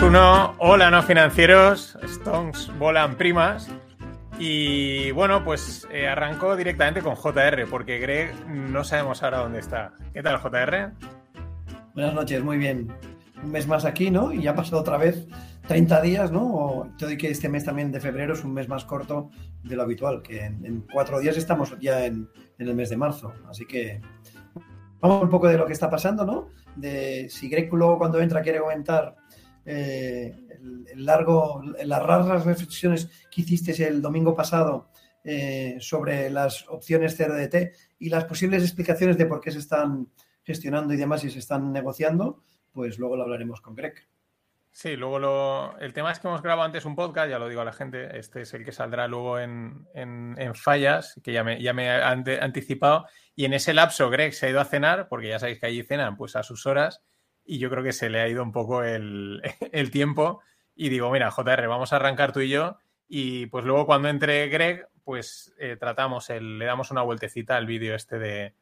3, 2, 1. Hola, no financieros. Stones volan primas. Y bueno, pues eh, arrancó directamente con JR, porque Greg no sabemos ahora dónde está. ¿Qué tal, JR? Buenas noches, muy bien. Un mes más aquí, ¿no? Y ya ha pasado otra vez 30 días, ¿no? O todo y que este mes también de febrero es un mes más corto de lo habitual, que en, cuatro días estamos ya en, en el mes de marzo. Así que vamos un poco de lo que está pasando, ¿no? De si Greg luego cuando entra quiere comentar eh, el, largo, las raras reflexiones que hiciste el domingo pasado eh, sobre las opciones CRDT y las posibles explicaciones de por qué se están gestionando y demás y se están negociando, pues luego lo hablaremos con Greg. Sí, luego lo, el tema es que hemos grabado antes un podcast, ya lo digo a la gente, este es el que saldrá luego en, fallas, que ya me, ya me he anticipado, y en ese lapso Greg se ha ido a cenar, porque ya sabéis que allí cenan pues a sus horas, y yo creo que se le ha ido un poco el, tiempo. Y digo, mira, JR, vamos a arrancar tú y yo. Y pues luego cuando entre Greg, pues eh, tratamos, el, le damos una vueltecita al vídeo este de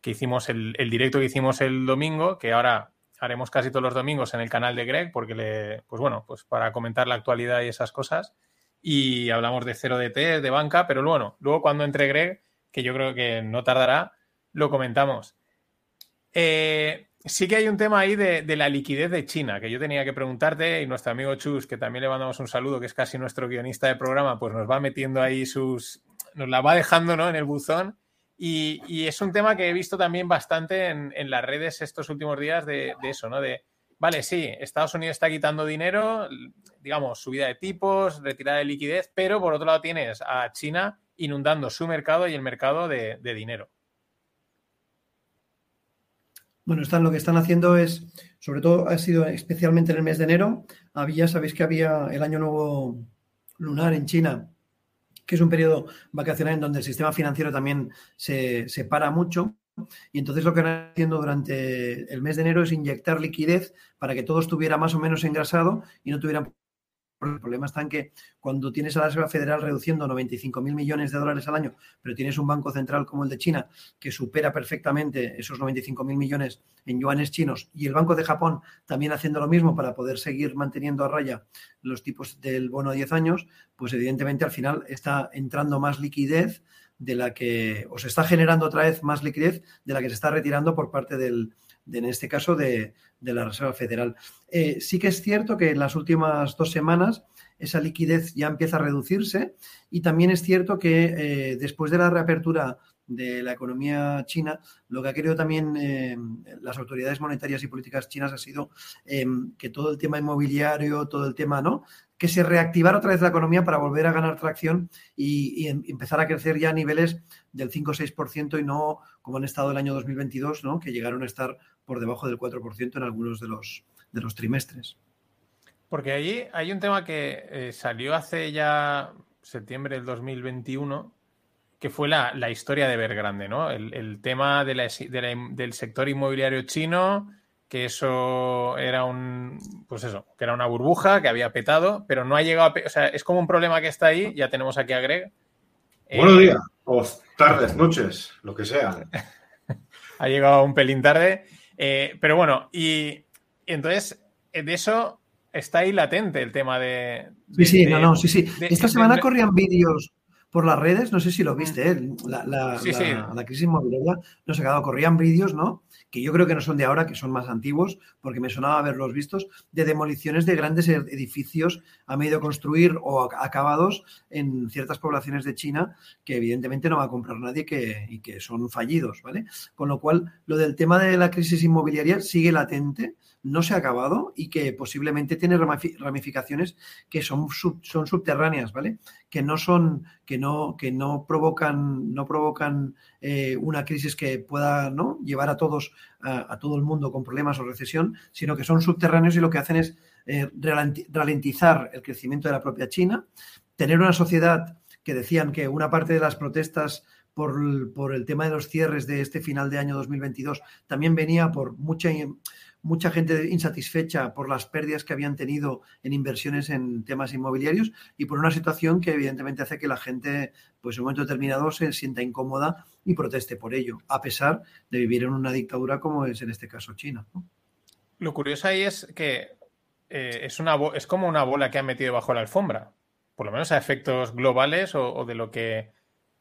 que hicimos, el, directo que hicimos el domingo, que ahora haremos casi todos los domingos en el canal de Greg, porque le, pues bueno, pues para comentar la actualidad y esas cosas. Y hablamos de cero DT, de banca, pero bueno, luego cuando entre Greg, que yo creo que no tardará, lo comentamos. Eh, sí que hay un tema ahí de, la liquidez de China, que yo tenía que preguntarte, y nuestro amigo Chus, que también le mandamos un saludo, que es casi nuestro guionista de programa, pues nos va metiendo ahí sus. nos la va dejando ¿no? en el buzón. Y, es un tema que he visto también bastante en, las redes estos últimos días de, eso, ¿no? De, vale, sí, Estados Unidos está quitando dinero, digamos, subida de tipos, retirada de liquidez, pero por otro lado tienes a China inundando su mercado y el mercado de dinero. Bueno, están, lo que están haciendo es, sobre todo ha sido especialmente en el mes de enero, había, sabéis que había el año nuevo lunar en China, que es un periodo vacacional en donde el sistema financiero también se, se para mucho. Y entonces lo que están haciendo durante el mes de enero es inyectar liquidez para que todo estuviera más o menos engrasado y no tuvieran el problema está en que cuando tienes a la Reserva Federal reduciendo 95 mil millones de dólares al año, pero tienes un banco central como el de China que supera perfectamente esos 95 mil millones en yuanes chinos y el Banco de Japón también haciendo lo mismo para poder seguir manteniendo a raya los tipos del bono a 10 años, pues evidentemente al final está entrando más liquidez de la que, o se está generando otra vez más liquidez de la que se está retirando por parte del, en este caso de, la Reserva Federal. Eh, sí que es cierto que en las últimas dos semanas esa liquidez ya empieza a reducirse y también es cierto que eh, después de la reapertura de la economía china, lo que ha querido también eh, las autoridades monetarias y políticas chinas ha sido que todo el tema inmobiliario, todo el tema, ¿no? Que se reactivara otra vez la economía para volver a ganar tracción y, em, empezar a crecer ya a niveles del 5 o 6% y no como han estado el año 2022, ¿no? Que llegaron a estar por debajo del 4% en algunos de los, de los trimestres. Porque ahí hay un tema que eh, salió hace ya septiembre del 2021, que fue la, historia de Evergrande, ¿no? El, tema del sector inmobiliario chino, que eso era un, pues eso, que era una burbuja que había petado, pero no ha llegado a, o sea, es como un problema que está ahí, ya tenemos aquí a Greg. Buenos días, o tardes, noches, lo que sea. ha llegado un pelín tarde. Eh, pero bueno, y, entonces de eso está ahí latente el tema de. sí, sí, no, no, sí, sí. Esta semana corrían vídeos por las redes, no sé si lo viste, ¿eh? la, la, crisis inmobiliaria nos ha quedado, corrían vídeos, ¿no? Que yo creo que no son de ahora, que son más antiguos, porque me sonaba haberlos vistos, de demoliciones de grandes edificios a medio construir o acabados en ciertas poblaciones de China, que evidentemente no va a comprar nadie que, y que son fallidos, ¿vale? Con lo cual, lo del tema de la crisis inmobiliaria sigue latente no se ha acabado y que posiblemente tiene ramificaciones que son, son subterráneas, ¿vale? Que no son, que no, que no provocan, no provocan eh, una crisis que pueda ¿no? llevar a todos, a, todo el mundo con problemas o recesión, sino que son subterráneos y lo que hacen es eh, ralentizar el crecimiento de la propia China, tener una sociedad que decían que una parte de las protestas por, por, el tema de los cierres de este final de año 2022 también venía por mucha mucha gente insatisfecha por las pérdidas que habían tenido en inversiones en temas inmobiliarios y por una situación que evidentemente hace que la gente, pues en un momento determinado, se sienta incómoda y proteste por ello, a pesar de vivir en una dictadura como es en este caso China. Lo curioso ahí es que eh, es, una, es como una bola que han metido bajo la alfombra, por lo menos a efectos globales o, de lo que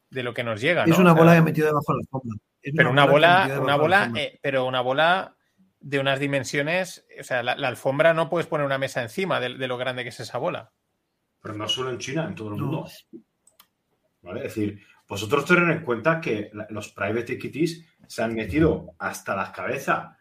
de lo que nos llega. Es una bola que han metido debajo de la alfombra. pero una bola, una bola, eh, pero una bola de unas dimensiones, o sea, la, alfombra no puedes poner una mesa encima de, lo grande que es esa bola. Pero no solo en China, en todo el mundo. ¿Vale? Es decir, vosotros tened en cuenta que los private equities se han metido hasta la cabeza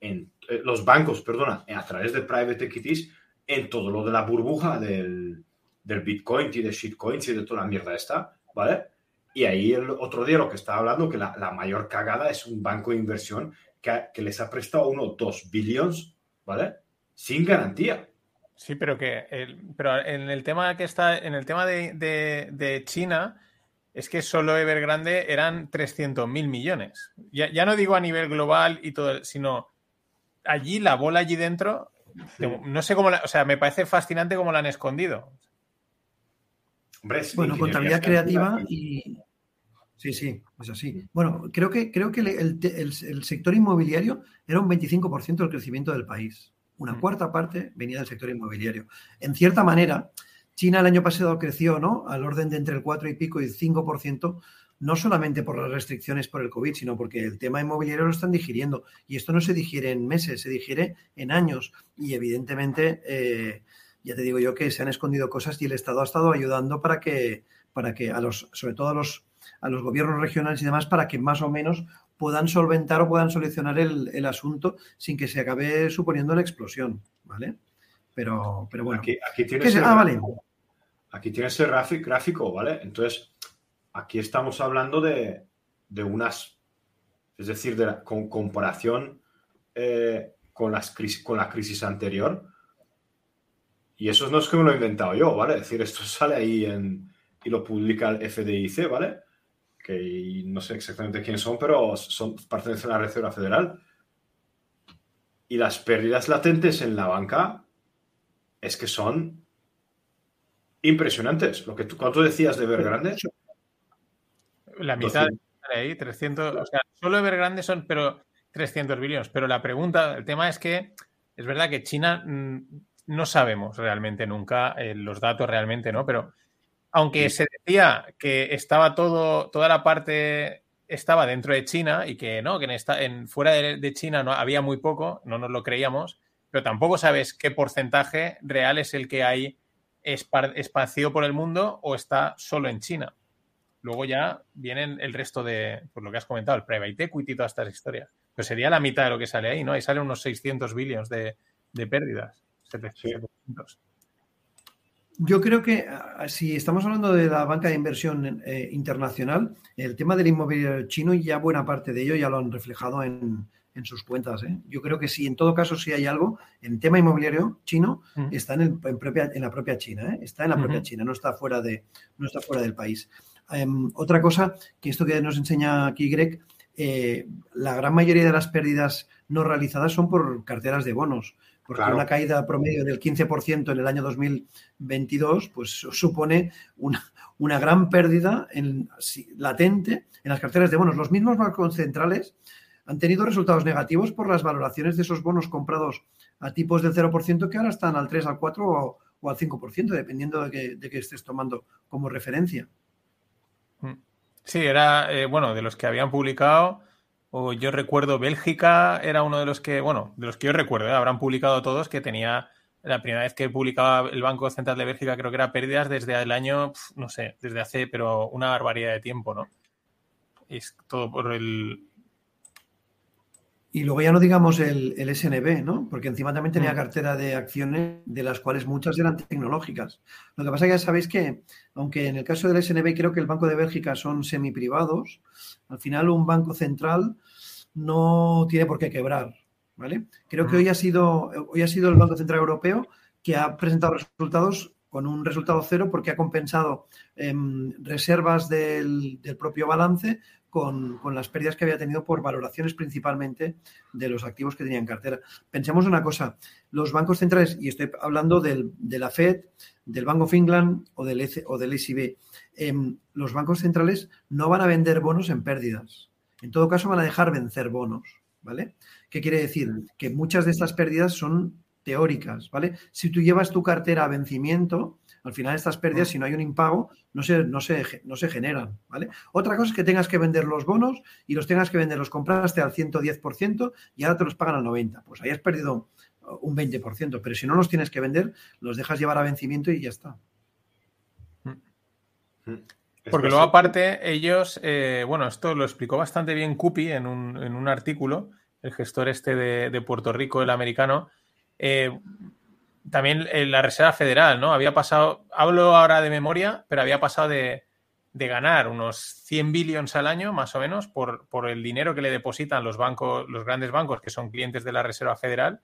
en eh, los bancos, perdona, a través de private equities en todo lo de la burbuja del, del Bitcoin y de shitcoins y de toda la mierda esta, ¿vale? Y ahí el otro día lo que estaba hablando, que la, la mayor cagada es un banco de inversión que, les ha prestado uno, dos billones, ¿vale? Sin garantía. Sí, pero que pero en el tema que está, en el tema de, China, es que solo Evergrande eran 300 mil millones. Ya, no digo a nivel global y todo, sino allí, la bola allí dentro, no sé cómo, o sea, me parece fascinante cómo la han escondido. bueno, contabilidad creativa y, Sí, sí, es así. Bueno, creo que, creo que el, sector inmobiliario era un 25% del crecimiento del país. Una mm. cuarta parte venía del sector inmobiliario. En cierta manera, China el año pasado creció, ¿no? Al orden de entre el 4 y pico y el 5%, no solamente por las restricciones por el COVID, sino porque el tema inmobiliario lo están digiriendo. Y esto no se digiere en meses, se digiere en años. Y evidentemente, eh, ya te digo yo que se han escondido cosas y el Estado ha estado ayudando para que, para que a los, sobre todo a los a los gobiernos regionales y demás para que más o menos puedan solventar o puedan solucionar el, asunto sin que se acabe suponiendo la explosión, ¿vale? Pero, pero bueno. Aquí, aquí tienes, el, ah, aquí tienes el gráfico, ¿vale? Entonces, aquí estamos hablando de, unas, es decir, de la, con comparación eh, con, las con la crisis anterior. Y eso no es que me lo he inventado yo, ¿vale? Es decir, esto sale ahí en, y lo publica el FDIC, ¿vale? Que no sé exactamente quiénes son, pero son, pertenecen a la Reserva Federal. Y las pérdidas latentes en la banca es que son impresionantes. Lo que tú, ¿Cuánto decías de Evergrande? La mitad de ahí, 300, o sea, solo Evergrande son pero 300 billones. Pero la pregunta, el tema es que es verdad que China mm, no sabemos realmente nunca eh, los datos realmente, ¿no? Pero aunque se decía que estaba todo, toda la parte estaba dentro de China y que no, que en, fuera de, China no, había muy poco, no nos lo creíamos, pero tampoco sabes qué porcentaje real es el que hay espacio por el mundo o está solo en China. Luego ya vienen el resto de, por lo que has comentado, el private equity y todas estas historias. Pues sería la mitad de lo que sale ahí, ¿no? Ahí salen unos 600 billones de, pérdidas. 700. Yo creo que si estamos hablando de la banca de inversión eh, internacional, el tema del inmobiliario chino ya buena parte de ello ya lo han reflejado en, sus cuentas. ¿eh? Yo creo que sí, en todo caso, si hay algo, en tema inmobiliario chino está en, propia, en, la propia China, ¿eh? está en la propia China, no está fuera, de, no está fuera del país. Em, otra cosa, que esto que nos enseña aquí Greg, la gran mayoría de las pérdidas no realizadas son por carteras de bonos porque una caída promedio del 15% en el año 2022 pues supone una, una gran pérdida en, latente en las carteras de bonos. Los mismos bancos centrales han tenido resultados negativos por las valoraciones de esos bonos comprados a tipos del 0% que ahora están al 3, al 4 o, al 5%, dependiendo de que, de que, estés tomando como referencia. Mm. Sí, era, eh, bueno, de los que habían publicado, o yo recuerdo Bélgica era uno de los que, bueno, de los que yo recuerdo, ¿eh? habrán publicado todos que tenía la primera vez que publicaba el Banco Central de Bélgica creo que era pérdidas desde el año, no sé, desde hace, pero una barbaridad de tiempo, ¿no? Es todo por el... Y luego ya no digamos el, SNB, ¿no? Porque encima también tenía mm. cartera de acciones de las cuales muchas eran tecnológicas. Lo que pasa es que ya sabéis que, aunque en el caso del SNB creo que el Banco de Bélgica son semiprivados, al final un banco central no tiene por qué quebrar, ¿vale? Creo que hoy ha sido, hoy ha sido el Banco Central Europeo que ha presentado resultados con un resultado cero porque ha compensado em, reservas del, propio balance con, las pérdidas que había tenido por valoraciones principalmente de los activos que tenía en cartera. Pensemos una cosa, los bancos centrales, y estoy hablando del, de la Fed, del Bank of England o del, EC, o del ECB, em, los bancos centrales no van a vender bonos en pérdidas. En todo caso, van a dejar vencer bonos. ¿Vale? ¿Qué quiere decir? Que muchas de estas pérdidas son teóricas, ¿vale? Si tú llevas tu cartera a vencimiento, al final estas pérdidas, si no hay un impago, no se, no se, no se generan, ¿vale? Otra cosa es que tengas que vender los bonos y los tengas que vender, los compraste al 110% y ahora te los pagan al 90%. Pues ahí has perdido un 20%, pero si no los tienes que vender, los dejas llevar a vencimiento y ya está. Porque luego aparte ellos, eh, bueno, esto lo explicó bastante bien Cupi en un, en un artículo, el gestor este de, Puerto Rico, el americano, eh, también la Reserva Federal, ¿no? Había pasado, hablo ahora de memoria, pero había pasado de, ganar unos 100 billones al año, más o menos, por, por, el dinero que le depositan los bancos, los grandes bancos que son clientes de la Reserva Federal.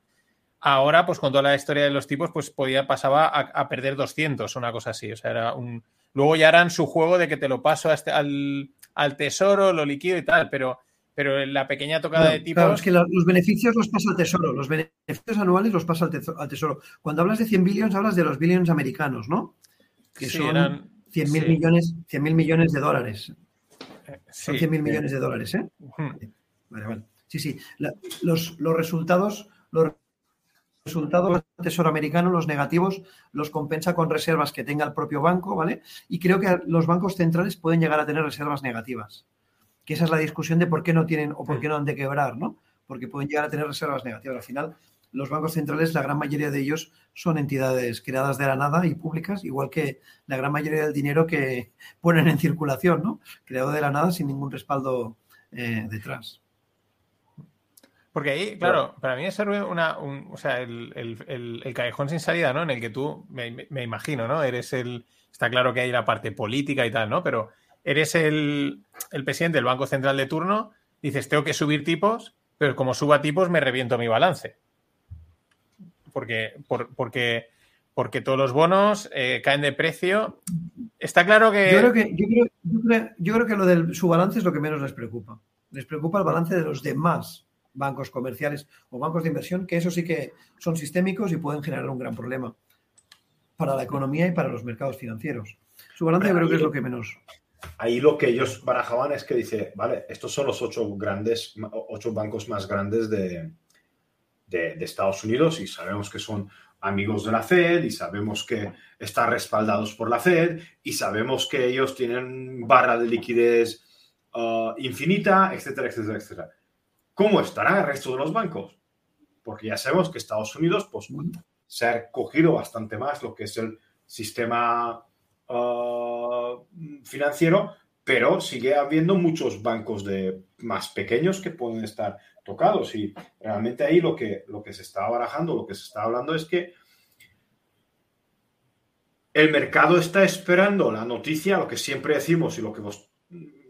Ahora, pues con toda la historia de los tipos, pues podía, pasaba a, perder 200, una cosa así. O sea, era un... Luego ya harán su juego de que te lo paso este, al, al tesoro, lo liquido y tal, pero pero en la pequeña tocada de tipos. Claro, es que los beneficios los pasa al tesoro, los beneficios anuales los pasa al tesoro. Cuando hablas de 100 billones, hablas de los billones americanos, ¿no? Que son 100 mil millones, 100 millones de dólares. Eh, son 100 mil millones de dólares, ¿eh? Vale, vale. Sí, sí. los, los resultados, los resultados del Tesoro americano, los negativos, los compensa con reservas que tenga el propio banco, ¿vale? Y creo que los bancos centrales pueden llegar a tener reservas negativas que esa es la discusión de por qué no tienen o por qué no han de quebrar, ¿no? Porque pueden llegar a tener reservas negativas. Al final, los bancos centrales, la gran mayoría de ellos son entidades creadas de la nada y públicas, igual que la gran mayoría del dinero que ponen en circulación, ¿no? Creado de la nada sin ningún respaldo eh, detrás. Porque ahí, claro, para mí es una, o sea, el, callejón sin salida, ¿no? En el que tú, me, me, imagino, ¿no? Eres el, está claro que hay la parte política y tal, ¿no? Pero eres el, presidente del Banco Central de turno, dices, tengo que subir tipos, pero como suba tipos me reviento mi balance. Porque, porque, porque todos los bonos eh, caen de precio. Está claro que... Yo creo que, yo creo, que lo del su balance es lo que menos les preocupa. Les preocupa el balance de los demás bancos comerciales o bancos de inversión, que eso sí que son sistémicos y pueden generar un gran problema para la economía y para los mercados financieros. Su balance yo creo que es lo que menos ahí lo que ellos barajaban es que dice, vale, estos son los ocho grandes, ocho bancos más grandes de, Estados Unidos y sabemos que son amigos de la Fed y sabemos que están respaldados por la Fed y sabemos que ellos tienen barra de liquidez uh, infinita, etcétera, etcétera, etcétera. ¿Cómo estará el resto de los bancos? Porque ya sabemos que Estados Unidos pues, se ha cogido bastante más lo que es el sistema Uh, financiero, pero sigue habiendo muchos bancos de más pequeños que pueden estar tocados. Y realmente ahí lo que, lo que se está barajando, lo que se está hablando es que el mercado está esperando la noticia, lo que siempre decimos y lo que vos,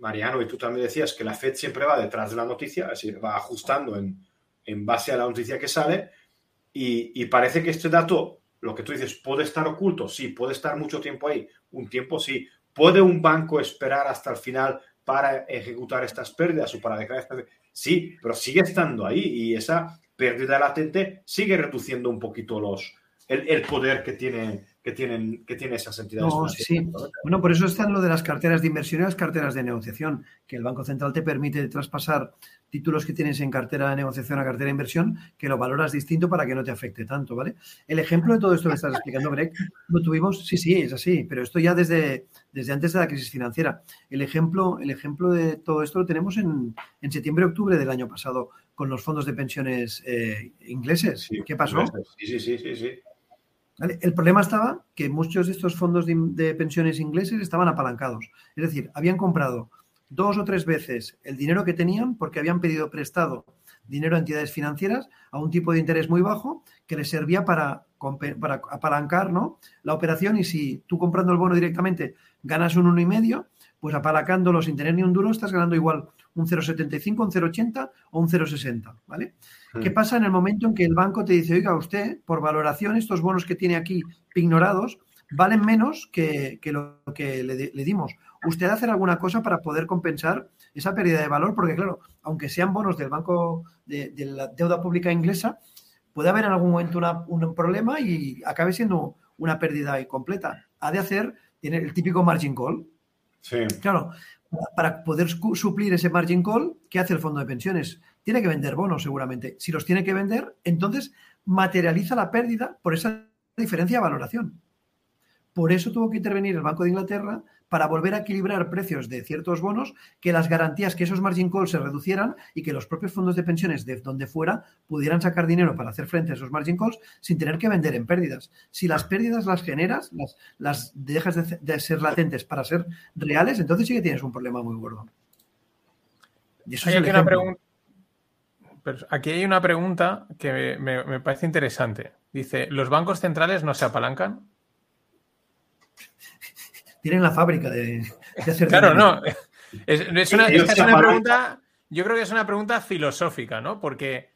Mariano, y tú también decías, que la Fed siempre va detrás de la noticia, es decir, va ajustando en, base a la noticia que sale. Y, y, parece que este dato, lo que tú dices, puede estar oculto, sí, puede estar mucho tiempo ahí, un tiempo sí. ¿Puede un banco esperar hasta el final para ejecutar estas pérdidas o para dejar estas... Sí, pero sigue estando ahí y esa pérdida latente sigue reduciendo un poquito los, el, poder que tiene, que tienen, que tiene esas entidades. No, sí, Bueno, por eso está lo de las carteras de inversión y las carteras de negociación, que el Banco Central te permite traspasar títulos que tienes en cartera de negociación a cartera de inversión, que lo valoras distinto para que no te afecte tanto, ¿vale? El ejemplo de todo esto que estás explicando, Greg, lo tuvimos, sí, sí, es así, pero esto ya desde, desde antes de la crisis financiera. El ejemplo, el ejemplo de todo esto lo tenemos en, en septiembre-octubre del año pasado con los fondos de pensiones eh, ingleses. ¿Qué pasó? Sí, sí, sí, sí. El problema estaba que muchos de estos fondos de, pensiones ingleses estaban apalancados. Es decir, habían comprado dos o tres veces el dinero que tenían porque habían pedido prestado dinero a entidades financieras a un tipo de interés muy bajo que les servía para, apalancar ¿no? la operación y si tú comprando el bono directamente ganas un uno y medio, pues apalancándolo sin tener ni un duro estás ganando igual un 0,75, un 0,80 o un 0,60, ¿vale? Hmm. ¿Qué pasa en el momento en que el banco te dice, oiga, usted, por valoración, estos bonos que tiene aquí ignorados valen menos que, lo que le, dimos? ¿Usted hacer alguna cosa para poder compensar esa pérdida de valor? Porque, claro, aunque sean bonos del Banco de, la Deuda Pública Inglesa, puede haber en algún momento un problema y acabe siendo una pérdida completa. Ha de hacer, tiene el típico margin call. Sí. Claro, para poder suplir ese margin call, ¿qué hace el fondo de pensiones? Tiene que vender bonos seguramente. Si los tiene que vender, entonces materializa la pérdida por esa diferencia de valoración. Por eso tuvo que intervenir el Banco de Inglaterra para volver a equilibrar precios de ciertos bonos, que las garantías, que esos margin calls se reducieran y que los propios fondos de pensiones de donde fuera pudieran sacar dinero para hacer frente a esos margin calls sin tener que vender en pérdidas. Si las pérdidas las generas, las, las dejas de, ser latentes para ser reales, entonces sí que tienes un problema muy gordo. Y eso es una pregunta. Aquí hay una pregunta que me parece interesante. Dice, ¿los bancos centrales no se apalancan? Tienen la fábrica de, hacer. Claro, no. Es, una, pregunta, yo creo que es una pregunta filosófica, ¿no? Porque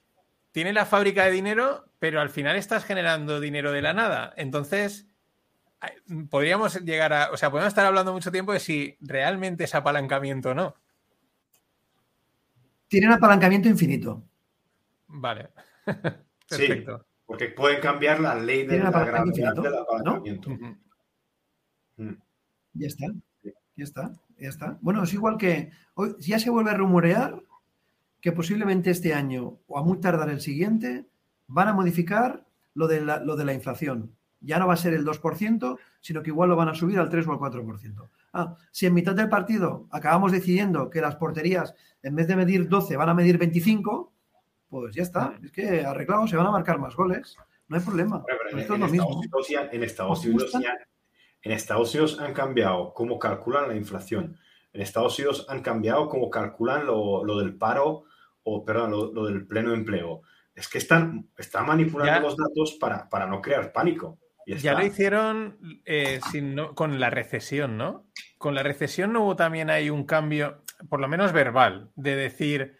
tiene la fábrica de dinero, pero al final estás generando dinero de la nada. Entonces, podríamos llegar a, o sea, podemos estar hablando mucho tiempo de si realmente es apalancamiento o no. Tienen apalancamiento infinito. Vale. Perfecto. porque pueden cambiar la ley de la gravedad del apalancamiento. Ya está, ya está, ya está. Bueno, es igual que hoy ya se vuelve a rumorear que posiblemente este año o a muy tardar el siguiente van a modificar lo de la, lo de la inflación. Ya no va a ser el 2%, sino que igual lo van a subir al 3 o al 4%. Ah, si en mitad del partido acabamos decidiendo que las porterías, en vez de medir 12, van a medir 25, pues ya está. Es que arreglados se van a marcar más goles. No hay problema. en, Estados Unidos en Estados Unidos han cambiado cómo calculan la inflación. En Estados Unidos han cambiado cómo calculan lo, del paro o, perdón, lo, del pleno empleo. Es que están, están manipulando los datos para, para, no crear pánico. ya lo hicieron eh, con la recesión, ¿no? Con la recesión no hubo también hay un cambio, por lo menos verbal, de decir,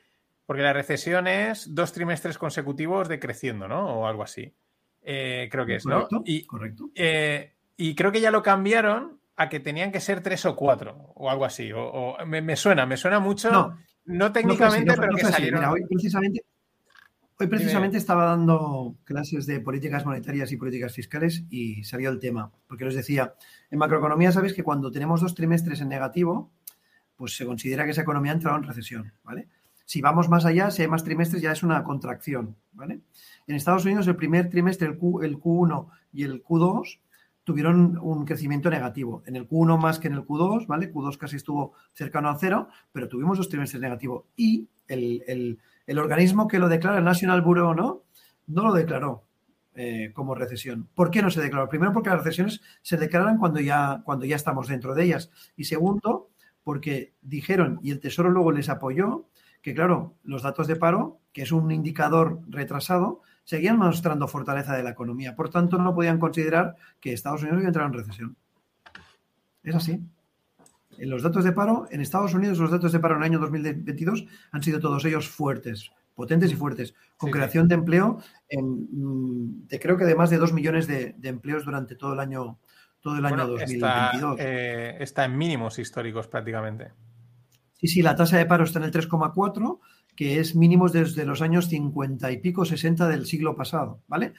porque la recesión es dos trimestres consecutivos decreciendo, ¿no? O algo así. Eh, creo que es, ¿no? Y, correcto. Eh, y creo que ya lo cambiaron a que tenían que ser tres o cuatro o algo así. O, me, suena, me suena mucho. No, técnicamente, pero que salieron. hoy precisamente, hoy precisamente estaba dando clases de políticas monetarias y políticas fiscales y salió el tema. Porque les decía, en macroeconomía sabéis que cuando tenemos dos trimestres en negativo, pues se considera que esa economía ha entrado en recesión, ¿vale? Si vamos más allá, si hay más trimestres, ya es una contracción, ¿vale? En Estados Unidos, el primer trimestre, el, Q, el Q1 y el Q2, tuvieron un crecimiento negativo. En el Q1 más que en el Q2, ¿vale? Q2 casi estuvo cercano a cero, pero tuvimos dos trimestres negativos. Y el, organismo que lo declara, el National Bureau, ¿no? No lo declaró eh, como recesión. ¿Por qué no se declaró? Primero, porque las recesiones se declaran cuando ya, cuando ya estamos dentro de ellas. Y segundo, porque dijeron, y el Tesoro luego les apoyó, que claro, los datos de paro, que es un indicador retrasado, seguían mostrando fortaleza de la economía. Por tanto, no podían considerar que Estados Unidos iba a entrar en recesión. Es así. En los datos de paro, en Estados Unidos, los datos de paro en el año 2022 han sido todos ellos fuertes, potentes y fuertes, con creación de empleo, en, de, creo que de más de 2 millones de, empleos durante todo el año, todo el año 2022. Eh, está en mínimos históricos prácticamente. Sí, sí, la tasa de paro está en el 3,4 que es mínimos desde los años 50 y pico, 60 del siglo pasado, ¿vale?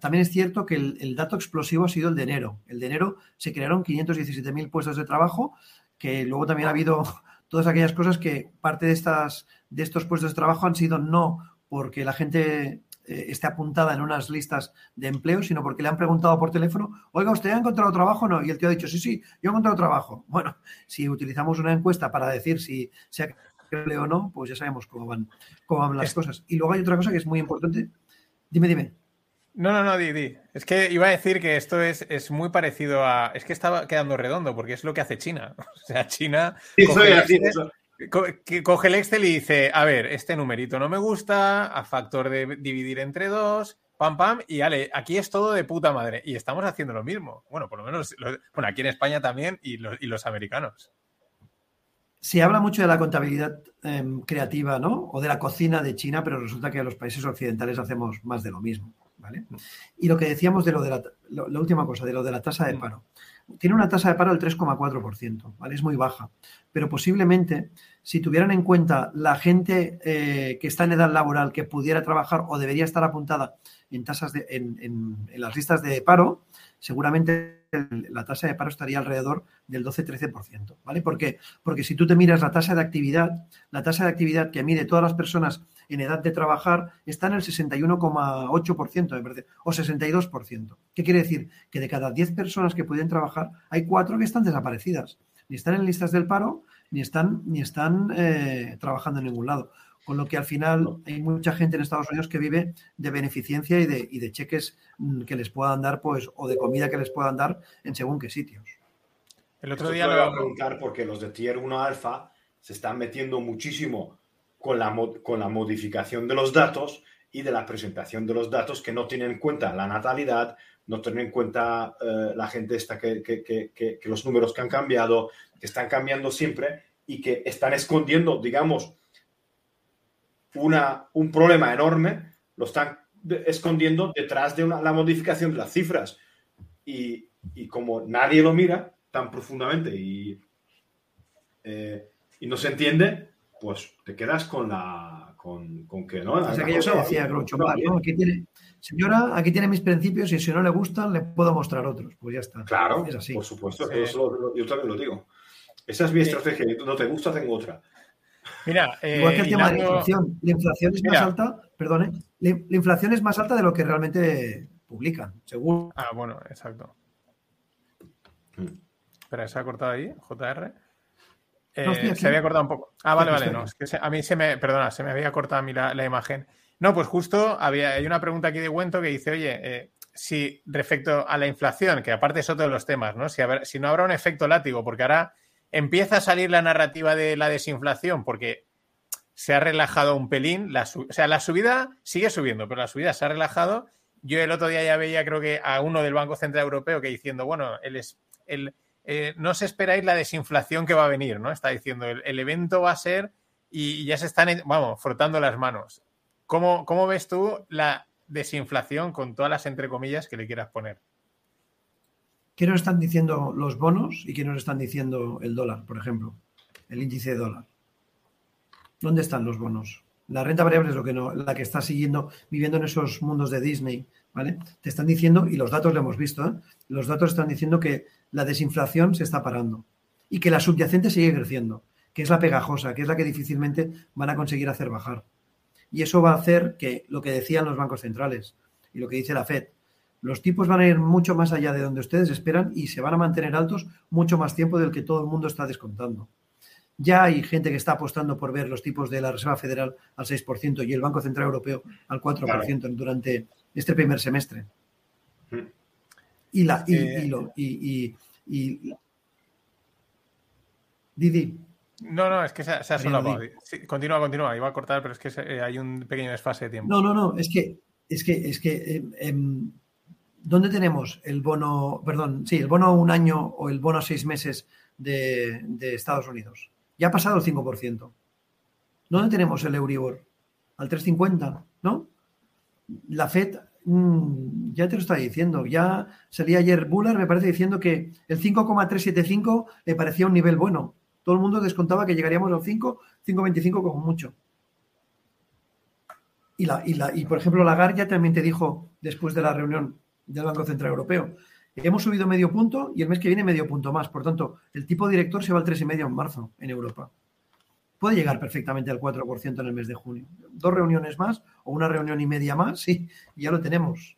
También es cierto que el, dato explosivo ha sido el de enero. El de enero se crearon 517.000 puestos de trabajo, que luego también ha habido todas aquellas cosas que parte de, estas, de estos puestos de trabajo han sido no porque la gente eh, esté apuntada en unas listas de empleo, sino porque le han preguntado por teléfono, oiga, ¿usted ha encontrado trabajo o no? Y el tío ha dicho, sí, sí, yo he encontrado trabajo. Bueno, si utilizamos una encuesta para decir si se ha creo o no, pues ya sabemos cómo van, cómo van las cosas. Y luego hay otra cosa que es muy importante. Dime, dime. No, no, no, di, di. Es que iba a decir que esto es, es, muy parecido a. Es que estaba quedando redondo, porque es lo que hace China. O sea, China. coge, el Excel, coge el Excel y dice: A ver, este numerito no me gusta, a factor de dividir entre dos, pam, pam, y ale, aquí es todo de puta madre. Y estamos haciendo lo mismo. Bueno, por lo menos. bueno, aquí en España también y los, y los americanos se habla mucho de la contabilidad em, creativa, ¿no? O de la cocina de China, pero resulta que los países occidentales hacemos más de lo mismo, ¿vale? Y lo que decíamos de lo de la, última cosa, de lo de la tasa de mm. paro. Tiene una tasa de paro del 3,4%, ¿vale? Es muy baja. pero posiblemente si tuvieran en cuenta la gente eh, que está en edad laboral que pudiera trabajar o debería estar apuntada en tasas de, en, en las listas de paro, seguramente la tasa de paro estaría alrededor del 12-13%, ¿vale? ¿Por qué? Porque si tú te miras la tasa de actividad, la tasa de actividad que mide todas las personas en edad de trabajar está en el 61,8%, me parece, o 62%. ¿Qué quiere decir? Que de cada 10 personas que pueden trabajar, hay 4 que están desaparecidas. Ni están en listas del paro, ni están, ni están eh, trabajando en ningún lado. Con lo que al final hay mucha gente en Estados Unidos que vive de beneficencia y de, y de cheques mm, que les puedan dar, pues, o de comida que les puedan dar en según qué sitios. El otro día lo voy a preguntar porque los de Tier 1 Alpha se están metiendo muchísimo con la, con la modificación de los datos y de la presentación de los datos que no tienen en cuenta la natalidad, no tienen en cuenta eh, la gente esta que, que, que, que, los números que han cambiado, que están cambiando siempre y que están escondiendo, digamos, una, un problema enorme, lo están escondiendo detrás de una, la modificación de las cifras. Y, y, como nadie lo mira tan profundamente y, eh, y no se entiende, pues te quedas con la con, con que no. O sea, que yo decía Groucho ¿no? Aquí tiene, señora, aquí tiene mis principios y si no le gustan, le puedo mostrar otros. Pues ya está. Claro, es así. por supuesto. Sí. Eso, yo también lo digo. Esa es mi estrategia. No te gusta, tengo otra. Mira, eh, igual que el tema de la inflación. La inflación es Mira. más alta, perdone, la, la, inflación es más alta de lo que realmente publican, seguro. Ah, bueno, exacto. Mm. Espera, ¿se ha cortado ahí, JR? Eh, no, se había cortado un poco. Ah, vale, vale, no. Es que se, a mí se me, perdona, se me había cortado a mí la, la, imagen. No, pues justo había, hay una pregunta aquí de Güento que dice, oye, eh, si respecto a la inflación, que aparte es otro de los temas, ¿no? Si, si no habrá un efecto látigo, porque ahora empieza a salir la narrativa de la desinflación porque se ha relajado un pelín. O sea, la subida sigue subiendo, pero la subida se ha relajado. Yo el otro día ya veía, creo que a uno del Banco Central Europeo que diciendo, bueno, el, el, eh, no os esperáis la desinflación que va a venir, ¿no? Está diciendo, el, el evento va a ser y, y, ya se están, vamos, frotando las manos. ¿Cómo, ¿Cómo ves tú la desinflación con todas las entre comillas que le quieras poner? ¿Qué nos están diciendo los bonos y qué nos están diciendo el dólar, por ejemplo? El índice de dólar. ¿Dónde están los bonos? La renta variable es lo que no, la que está siguiendo, viviendo en esos mundos de Disney, ¿vale? Te están diciendo, y los datos lo hemos visto, ¿eh? los datos están diciendo que la desinflación se está parando y que la subyacente sigue creciendo, que es la pegajosa, que es la que difícilmente van a conseguir hacer bajar. Y eso va a hacer que lo que decían los bancos centrales y lo que dice la Fed, los tipos van a ir mucho más allá de donde ustedes esperan y se van a mantener altos mucho más tiempo del que todo el mundo está descontando. Ya hay gente que está apostando por ver los tipos de la Reserva Federal al 6% y el Banco Central Europeo al 4% claro. durante este primer semestre. Y la y, eh, y, lo, y, y, Didi. No, no, es que se, ha, se ha sonado. Sí, continúa, continúa. Iba a cortar, pero es que se, eh, hay un pequeño desfase de tiempo. No, no, no. Es que es que es que eh, eh, ¿dónde tenemos el bono, perdón, sí, el bono un año o el bono seis meses de, Estados Unidos? Ya ha pasado el 5%. ¿Dónde tenemos el Euribor? Al 3,50, ¿no? La FED, mmm, ya te lo está diciendo, ya salía ayer Bullard, me parece, diciendo que el 5,375 le parecía un nivel bueno. Todo el mundo descontaba que llegaríamos al 5, 5,25 como mucho. Y, la, y, la, y, por ejemplo, Lagarde ya también te dijo después de la reunión del Banco Central Europeo. Hemos subido medio punto y el mes que viene medio punto más. Por tanto, el tipo director se va al 3,5 en marzo en Europa. Puede llegar perfectamente al 4% en el mes de junio. Dos reuniones más o una reunión y media más, sí, ya lo tenemos.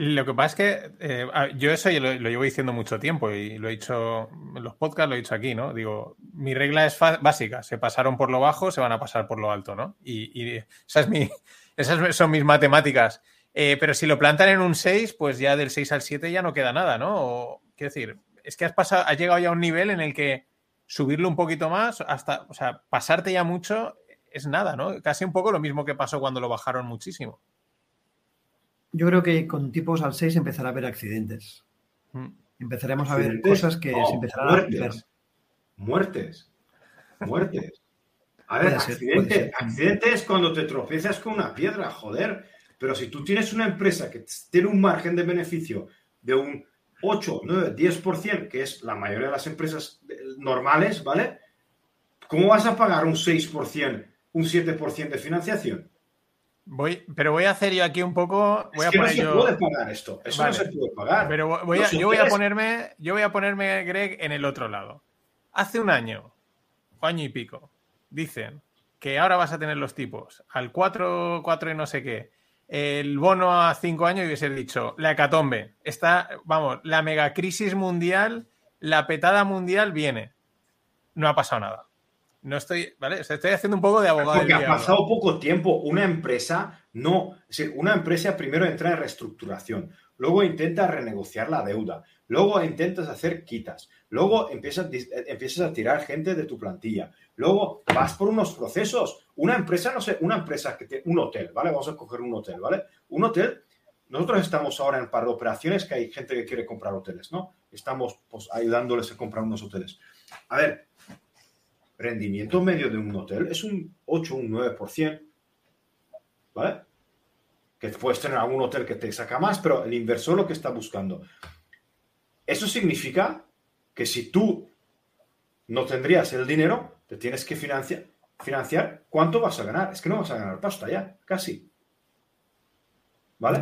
Lo que pasa es que eh, yo eso lo, llevo diciendo mucho tiempo y lo he dicho en los podcasts, lo he dicho aquí, ¿no? Digo, mi regla es básica, se pasaron por lo bajo, se van a pasar por lo alto, ¿no? Y, esas son mis matemáticas. Eh, pero si lo plantan en un 6, pues ya del 6 al 7 ya no queda nada, ¿no? O, quiero decir, es que has, pasado, has llegado ya a un nivel en el que subirlo un poquito más, hasta, o sea, pasarte ya mucho es nada, ¿no? Casi un poco lo mismo que pasó cuando lo bajaron muchísimo. Yo creo que con tipos al 6 empezará a haber accidentes. Mm. Empezaremos a ver cosas que se empezarán muertes, a ver. Muertes. Muertes. A ver, ser, accidente, accidente es cuando te tropiezas con una piedra, joder. Pero si tú tienes una empresa que tiene un margen de beneficio de un 8, 9, 10%, que es la mayoría de las empresas normales, ¿vale? ¿Cómo vas a pagar un 6%, un 7% de financiación? Voy, pero voy a hacer yo aquí un poco. Voy es que no se puede pagar esto. Eso no se puede pagar. Pero voy a, yo voy a ponerme, yo voy a ponerme, Greg, en el otro lado. Hace un año, año y pico, dicen que ahora vas a tener los tipos al 4, 4 y no sé qué. El bono a 5 años y hubiese dicho, la hecatombe. Está, vamos, la megacrisis mundial, la petada mundial viene. No ha pasado nada. No estoy, ¿vale? estoy haciendo un poco de abogado. Porque ha pasado poco tiempo. Una empresa no, una empresa primero entra en reestructuración, luego intenta renegociar la deuda, luego intentas hacer quitas, luego empiezas, empiezas a tirar gente de tu plantilla, luego vas por unos procesos. Una empresa, no sé, una empresa que tiene un hotel, ¿vale? Vamos a coger un hotel, ¿vale? Un hotel, nosotros estamos ahora en par de operaciones que hay gente que quiere comprar hoteles, ¿no? Estamos pues, ayudándoles a comprar unos hoteles. A ver, rendimiento medio de un hotel es un 8, un 9%. ¿Vale? Que puedes tener algún hotel que te saca más, pero el inversor lo que está buscando. Eso significa que si tú no tendrías el dinero, te tienes que financiar, financiar ¿cuánto vas a ganar? Es que no vas a ganar pasta ya, casi. ¿Vale?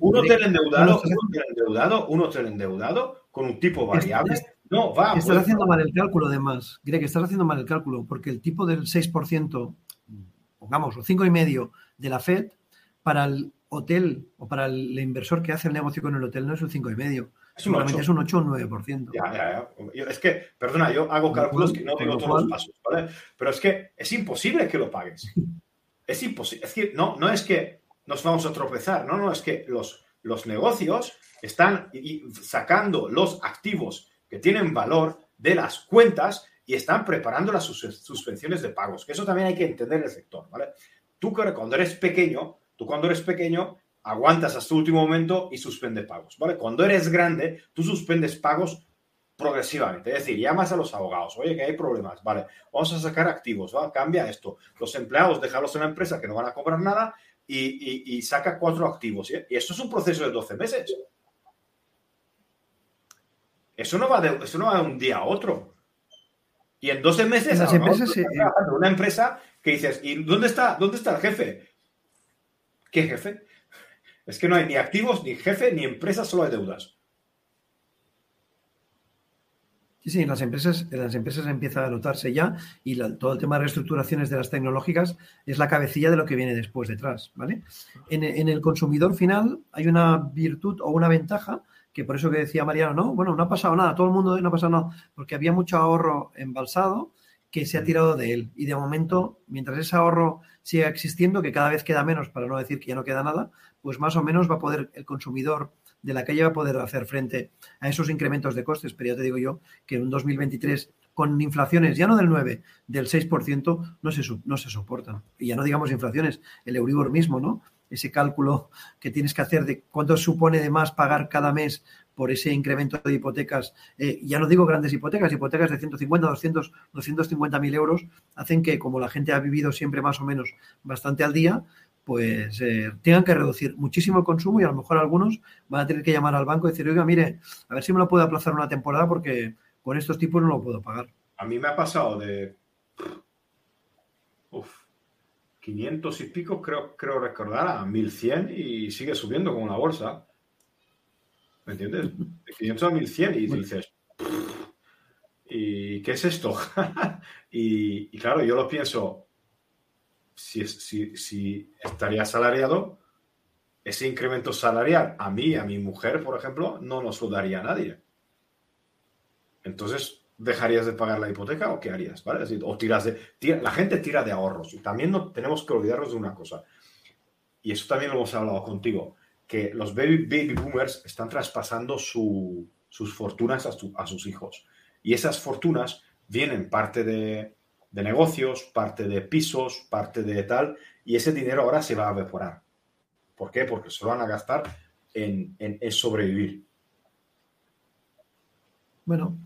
un hotel endeudado, un hotel endeudado, un hotel endeudado con un tipo variable no, va. Estás haciendo mal el cálculo, además. Greg, estás haciendo mal el cálculo, porque el tipo del 6%, pongamos, o 5,5% de la FED, para el hotel o para el inversor que hace el negocio con el hotel no es un 5,5%. Es un 8. es un 8 o un 9%. Ya, ya, ya. es que, perdona, yo hago cálculos que no tengo todos los pasos, ¿vale? Pero es que es imposible que lo pagues. Es imposible. Es que no, no es que nos vamos a tropezar, no, no, es que los, los negocios están sacando los activos que tienen valor de las cuentas y están preparando las suspensiones de pagos, que eso también hay que entender el sector, ¿vale? Tú cuando eres pequeño, tú cuando eres pequeño aguantas hasta el último momento y suspende pagos, ¿vale? Cuando eres grande, tú suspendes pagos progresivamente, es decir, llamas a los abogados, oye, que hay problemas, vale, vamos a sacar activos, ¿va? cambia esto, los empleados déjalos en la empresa que no van a cobrar nada y, saca cuatro activos, ¿eh? y esto es un proceso de 12 meses. Eso no va de, eso no va de un día a otro. Y en 12 meses, las empresas, una empresa que dices, ¿y dónde está, dónde está el jefe? ¿Qué jefe? Es que no hay ni activos, ni jefe, ni empresa, solo hay deudas. Sí, sí, en las empresas, en las empresas empieza a notarse ya y todo el tema de reestructuraciones de las tecnológicas es la cabecilla de lo que viene después detrás, ¿vale? En, en el consumidor final hay una virtud o una ventaja que por eso que decía Mariano, no, bueno, no ha pasado nada, todo el mundo no ha pasado nada, porque había mucho ahorro embalsado que se ha tirado de él. Y de momento, mientras ese ahorro siga existiendo, que cada vez queda menos, para no decir que ya no queda nada, pues más o menos va a poder el consumidor de la calle va a poder hacer frente a esos incrementos de costes. Pero ya te digo yo que en un 2023 con inflaciones ya no del 9, del 6%, no se, no se soportan. Y ya no digamos inflaciones, el Euribor mismo, ¿no? ese cálculo que tienes que hacer de cuánto supone de más pagar cada mes por ese incremento de hipotecas, eh, ya no digo grandes hipotecas, hipotecas de 150, 200, 250 mil euros, hacen que como la gente ha vivido siempre más o menos bastante al día, pues eh, tengan que reducir muchísimo el consumo y a lo mejor algunos van a tener que llamar al banco y decir, oiga, mire, a ver si me lo puedo aplazar una temporada porque con estos tipos no lo puedo pagar. A mí me ha pasado de... Uf 500 y pico, creo, creo recordar, a 1100 y sigue subiendo como una bolsa. ¿Me entiendes? De 500 a 1100 y dices, ¿y qué es esto? y, claro, yo lo pienso, si, si, si estaría asalariado, ese incremento salarial a mí, a mi mujer, por ejemplo, no nos lo daría nadie. Entonces, ¿dejarías de pagar la hipoteca o qué harías? ¿vale? o tiras de. la gente tira de ahorros. Y también no tenemos que olvidarnos de una cosa. Y eso también lo hemos hablado contigo. Que los baby, baby boomers están traspasando sus fortunas a, sus hijos. Y esas fortunas vienen parte de, negocios, parte de pisos, parte de tal. Y ese dinero ahora se va a evaporar. ¿Por qué? Porque se lo van a gastar en, en sobrevivir. Bueno,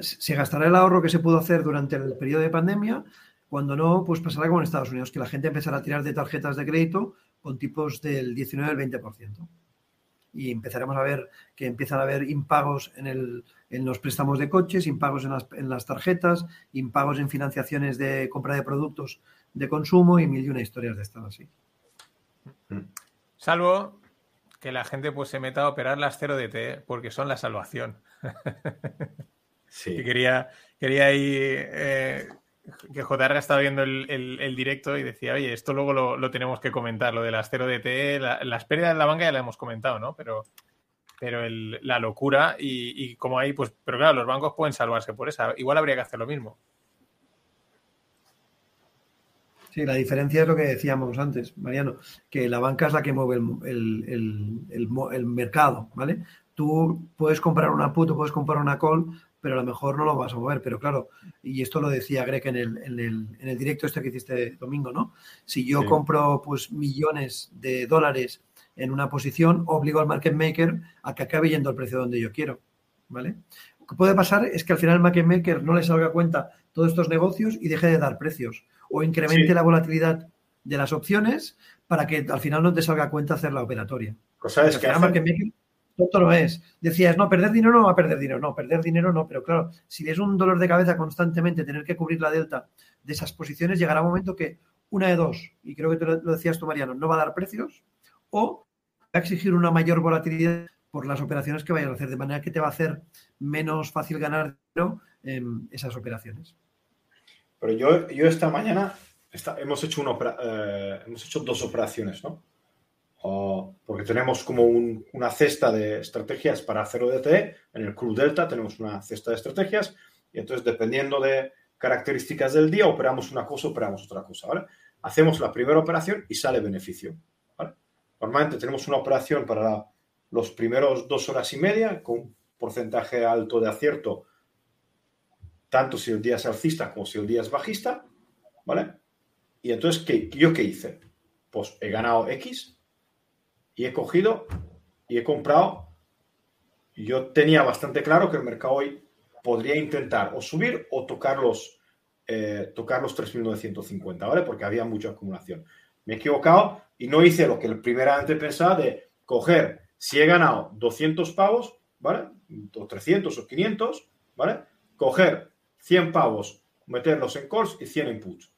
se gastará el ahorro que se pudo hacer durante el periodo de pandemia, cuando no, pues pasará como en Estados Unidos, que la gente empezará a tirar de tarjetas de crédito con tipos del 19 al 20%. y empezaremos a ver que empiezan a haber impagos en, el, en los préstamos de coches, impagos en las, en las tarjetas, impagos en financiaciones de compra de productos de consumo y mil y una historias de estas así. Salvo que la gente pues se meta a operar las 0DT porque son la salvación. Sí. quería, quería ahí eh, que JR estaba viendo el, directo y decía, oye, esto luego lo, tenemos que comentar, lo de las 0DT, las pérdidas de la banca ya la hemos comentado, ¿no? Pero, pero la locura y, y, como ahí, pues, pero claro, los bancos pueden salvarse por esa. Igual habría que hacer lo mismo. Sí, la diferencia es lo que decíamos antes, Mariano, que la banca es la que mueve el, mercado, ¿vale? Tú puedes comprar una put puedes comprar una call, pero a lo mejor no lo vas a mover. Pero claro, y esto lo decía Greg en el, en el, directo este que hiciste domingo, ¿no? Si yo compro pues millones de dólares en una posición, obligo al market maker a que acabe yendo al precio donde yo quiero, ¿vale? Lo que puede pasar es que al final el market maker no le salga cuenta todos estos negocios y deje de dar precios o incremente la volatilidad de las opciones para que al final no te salga cuenta hacer la operatoria. Cosa es que. Tonto no es. Decías, no, perder dinero no va a perder dinero. No, perder dinero no. Pero claro, si es un dolor de cabeza constantemente tener que cubrir la delta de esas posiciones, llegará un momento que una de dos, y creo que te lo decías tú, Mariano, no va a dar precios o va a exigir una mayor volatilidad por las operaciones que vayas a hacer, de manera que te va a hacer menos fácil ganar dinero en esas operaciones. Pero yo, yo esta mañana hemos, hecho una, eh, hemos hecho dos operaciones, ¿no? Porque tenemos como una cesta de estrategias para hacer ODT. En el Club Delta tenemos una cesta de estrategias y entonces dependiendo de características del día operamos una cosa, operamos otra cosa, ¿vale? Hacemos la primera operación y sale beneficio. Normalmente tenemos una operación para los primeros dos horas y media con porcentaje alto de acierto tanto si el día es alcista como si el día es bajista, ¿vale? Y entonces, ¿qué, ¿yo qué hice? Pues he ganado X y he cogido y he comprado. Yo tenía bastante claro que el mercado hoy podría intentar o subir o tocar los, eh, tocar los 3.950, ¿vale? Porque había mucha acumulación. Me he equivocado y no hice lo que el primeramente pensaba de coger, si he ganado 200 pavos, ¿vale? O 300 o 500, ¿vale? Coger 100 pavos, meterlos en calls y 100 en puts.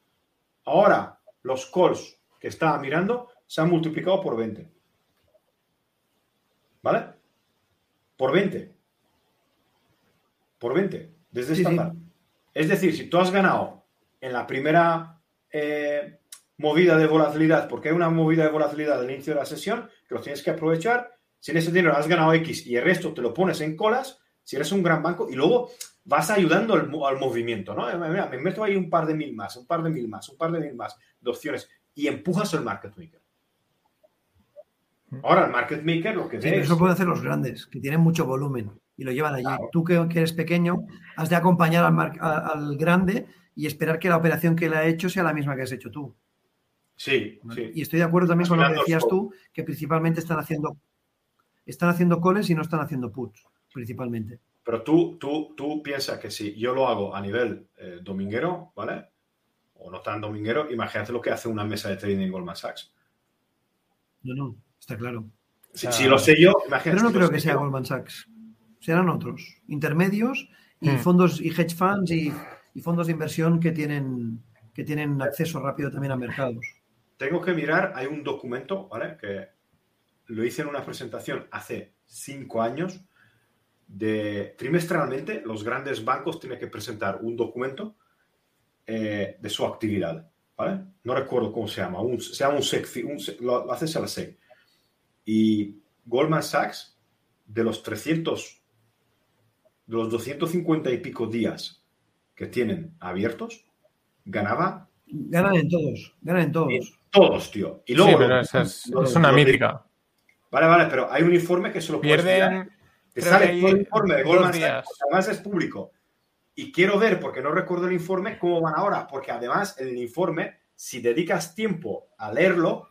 Ahora, los calls que estaba mirando se han multiplicado por 20. ¿Vale? Por 20. Por 20. Desde esta Es decir, si tú has ganado en la primera eh, movida de volatilidad, porque hay una movida de volatilidad al inicio de la sesión, que lo tienes que aprovechar, si en ese dinero has ganado X y el resto te lo pones en colas, si eres un gran banco, y luego vas ayudando al, movimiento, ¿no? Mira, me meto ahí un par de mil más, un par de mil más, un par de mil más de opciones y empujas el market maker. Ahora, el market maker lo que sí, Eso pueden hacer los grandes, que tienen mucho volumen y lo llevan allí. Tú que, eres pequeño, has de acompañar al, al, grande y esperar que la operación que él ha hecho sea la misma que has hecho tú. Sí, sí. Y estoy de acuerdo también con lo que decías tú, que principalmente están haciendo están haciendo calls y no están haciendo puts, principalmente. Pero tú, tú, tú piensas que si yo lo hago a nivel eh, dominguero, ¿vale? O no tan dominguero, imagínate lo que hace una mesa de trading en Goldman Sachs. No, no, está claro. Si, lo sé yo, imagínate. Pero no creo que sea Goldman Sachs. Serán otros, intermedios y hmm. fondos y hedge funds y, fondos de inversión que tienen, que tienen acceso rápido también a mercados. Tengo que mirar, hay un documento, ¿vale? Que lo hice en una presentación hace cinco años de trimestralmente los grandes bancos tienen que presentar un documento eh, de su actividad. ¿vale? No recuerdo cómo se llama, un, se llama un SEC, lo, haces a la SEC. Y Goldman Sachs, de los 300, de los 250 y pico días que tienen abiertos, ganaba. Ganan en todos, ganan en todos. todos, tío. Y luego. es, una mítica. Vale, vale, pero hay un informe que se lo Pierden te sale todo el informe de Goldman Sachs, además es público. Y quiero ver, porque no recuerdo el informe, cómo van ahora, porque además el informe, si dedicas tiempo a leerlo,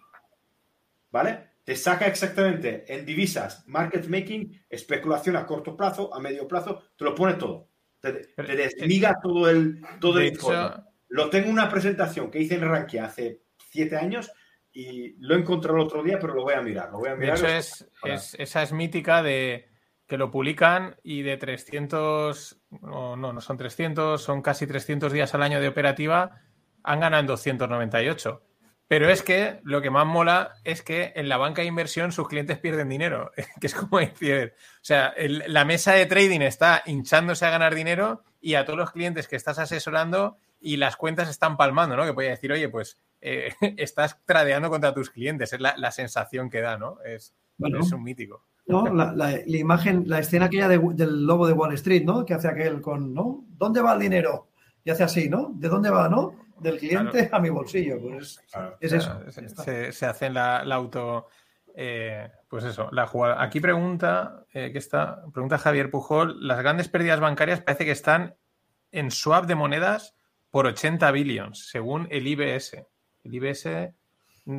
¿vale? Te saca exactamente en divisas, market making, especulación a corto plazo, a medio plazo, te lo pone todo. Te, desliga todo el, todo el informe. Lo tengo en una presentación que hice en Rankia hace siete años y lo he encontrado el otro día, pero lo voy a mirar. Lo voy a mirar de hecho, es, esa es mítica de que lo publican y de 300, no, no, no son 300, son casi 300 días al año de operativa, han ganado 298. Pero es que lo que más mola es que en la banca de inversión sus clientes pierden dinero, que es como decir, o sea, la mesa de trading está hinchándose a ganar dinero y a todos los clientes que estás asesorando y las cuentas están palmando, ¿no? Que puede decir, oye, pues eh, estás tradeando contra tus clientes, es la, sensación que da, ¿no? Es, es un mítico. ¿no? La, imagen, la escena aquella del lobo de Wall Street, ¿no? Que hace aquel con, ¿no? ¿Dónde va el dinero? Y hace así, ¿no? ¿De dónde va, no? Del cliente a mi bolsillo. Pues es eso. Se, hace la, auto. Eh, pues eso, la jugada. Aquí pregunta, eh, que está, pregunta Javier Pujol, las grandes pérdidas bancarias parece que están en swap de monedas por 80 billions, según el IBS. El IBS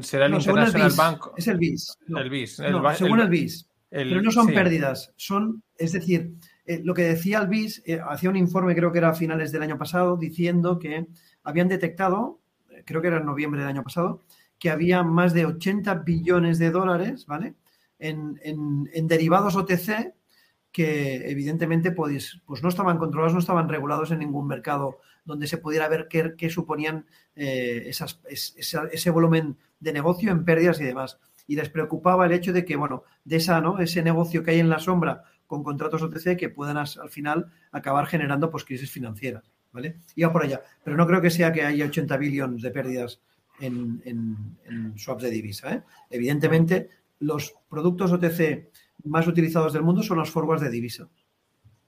será el International Bank. Es el BIS. el BIS. según el, BIS. Pero no son pérdidas, son, es decir, eh, lo que decía el BIS, hacía un informe, creo que era a finales del año pasado, diciendo que habían detectado, creo que era en noviembre del año pasado, que había más de 80 billones de dólares, ¿vale? En, derivados OTC que evidentemente pues, pues, no estaban controlados, no estaban regulados en ningún mercado donde se pudiera ver qué, suponían eh, ese volumen de negocio en pérdidas y demás. Y les preocupaba el hecho de que, bueno, de esa, ¿no? ese negocio que hay en la sombra con contratos OTC que puedan al final acabar generando pues, crisis financieras. ¿Vale? Iba por allá. Pero no creo que sea que haya 80 billones de pérdidas en, swaps de divisa. ¿eh? Evidentemente, los productos OTC más utilizados del mundo son los forwards de divisa,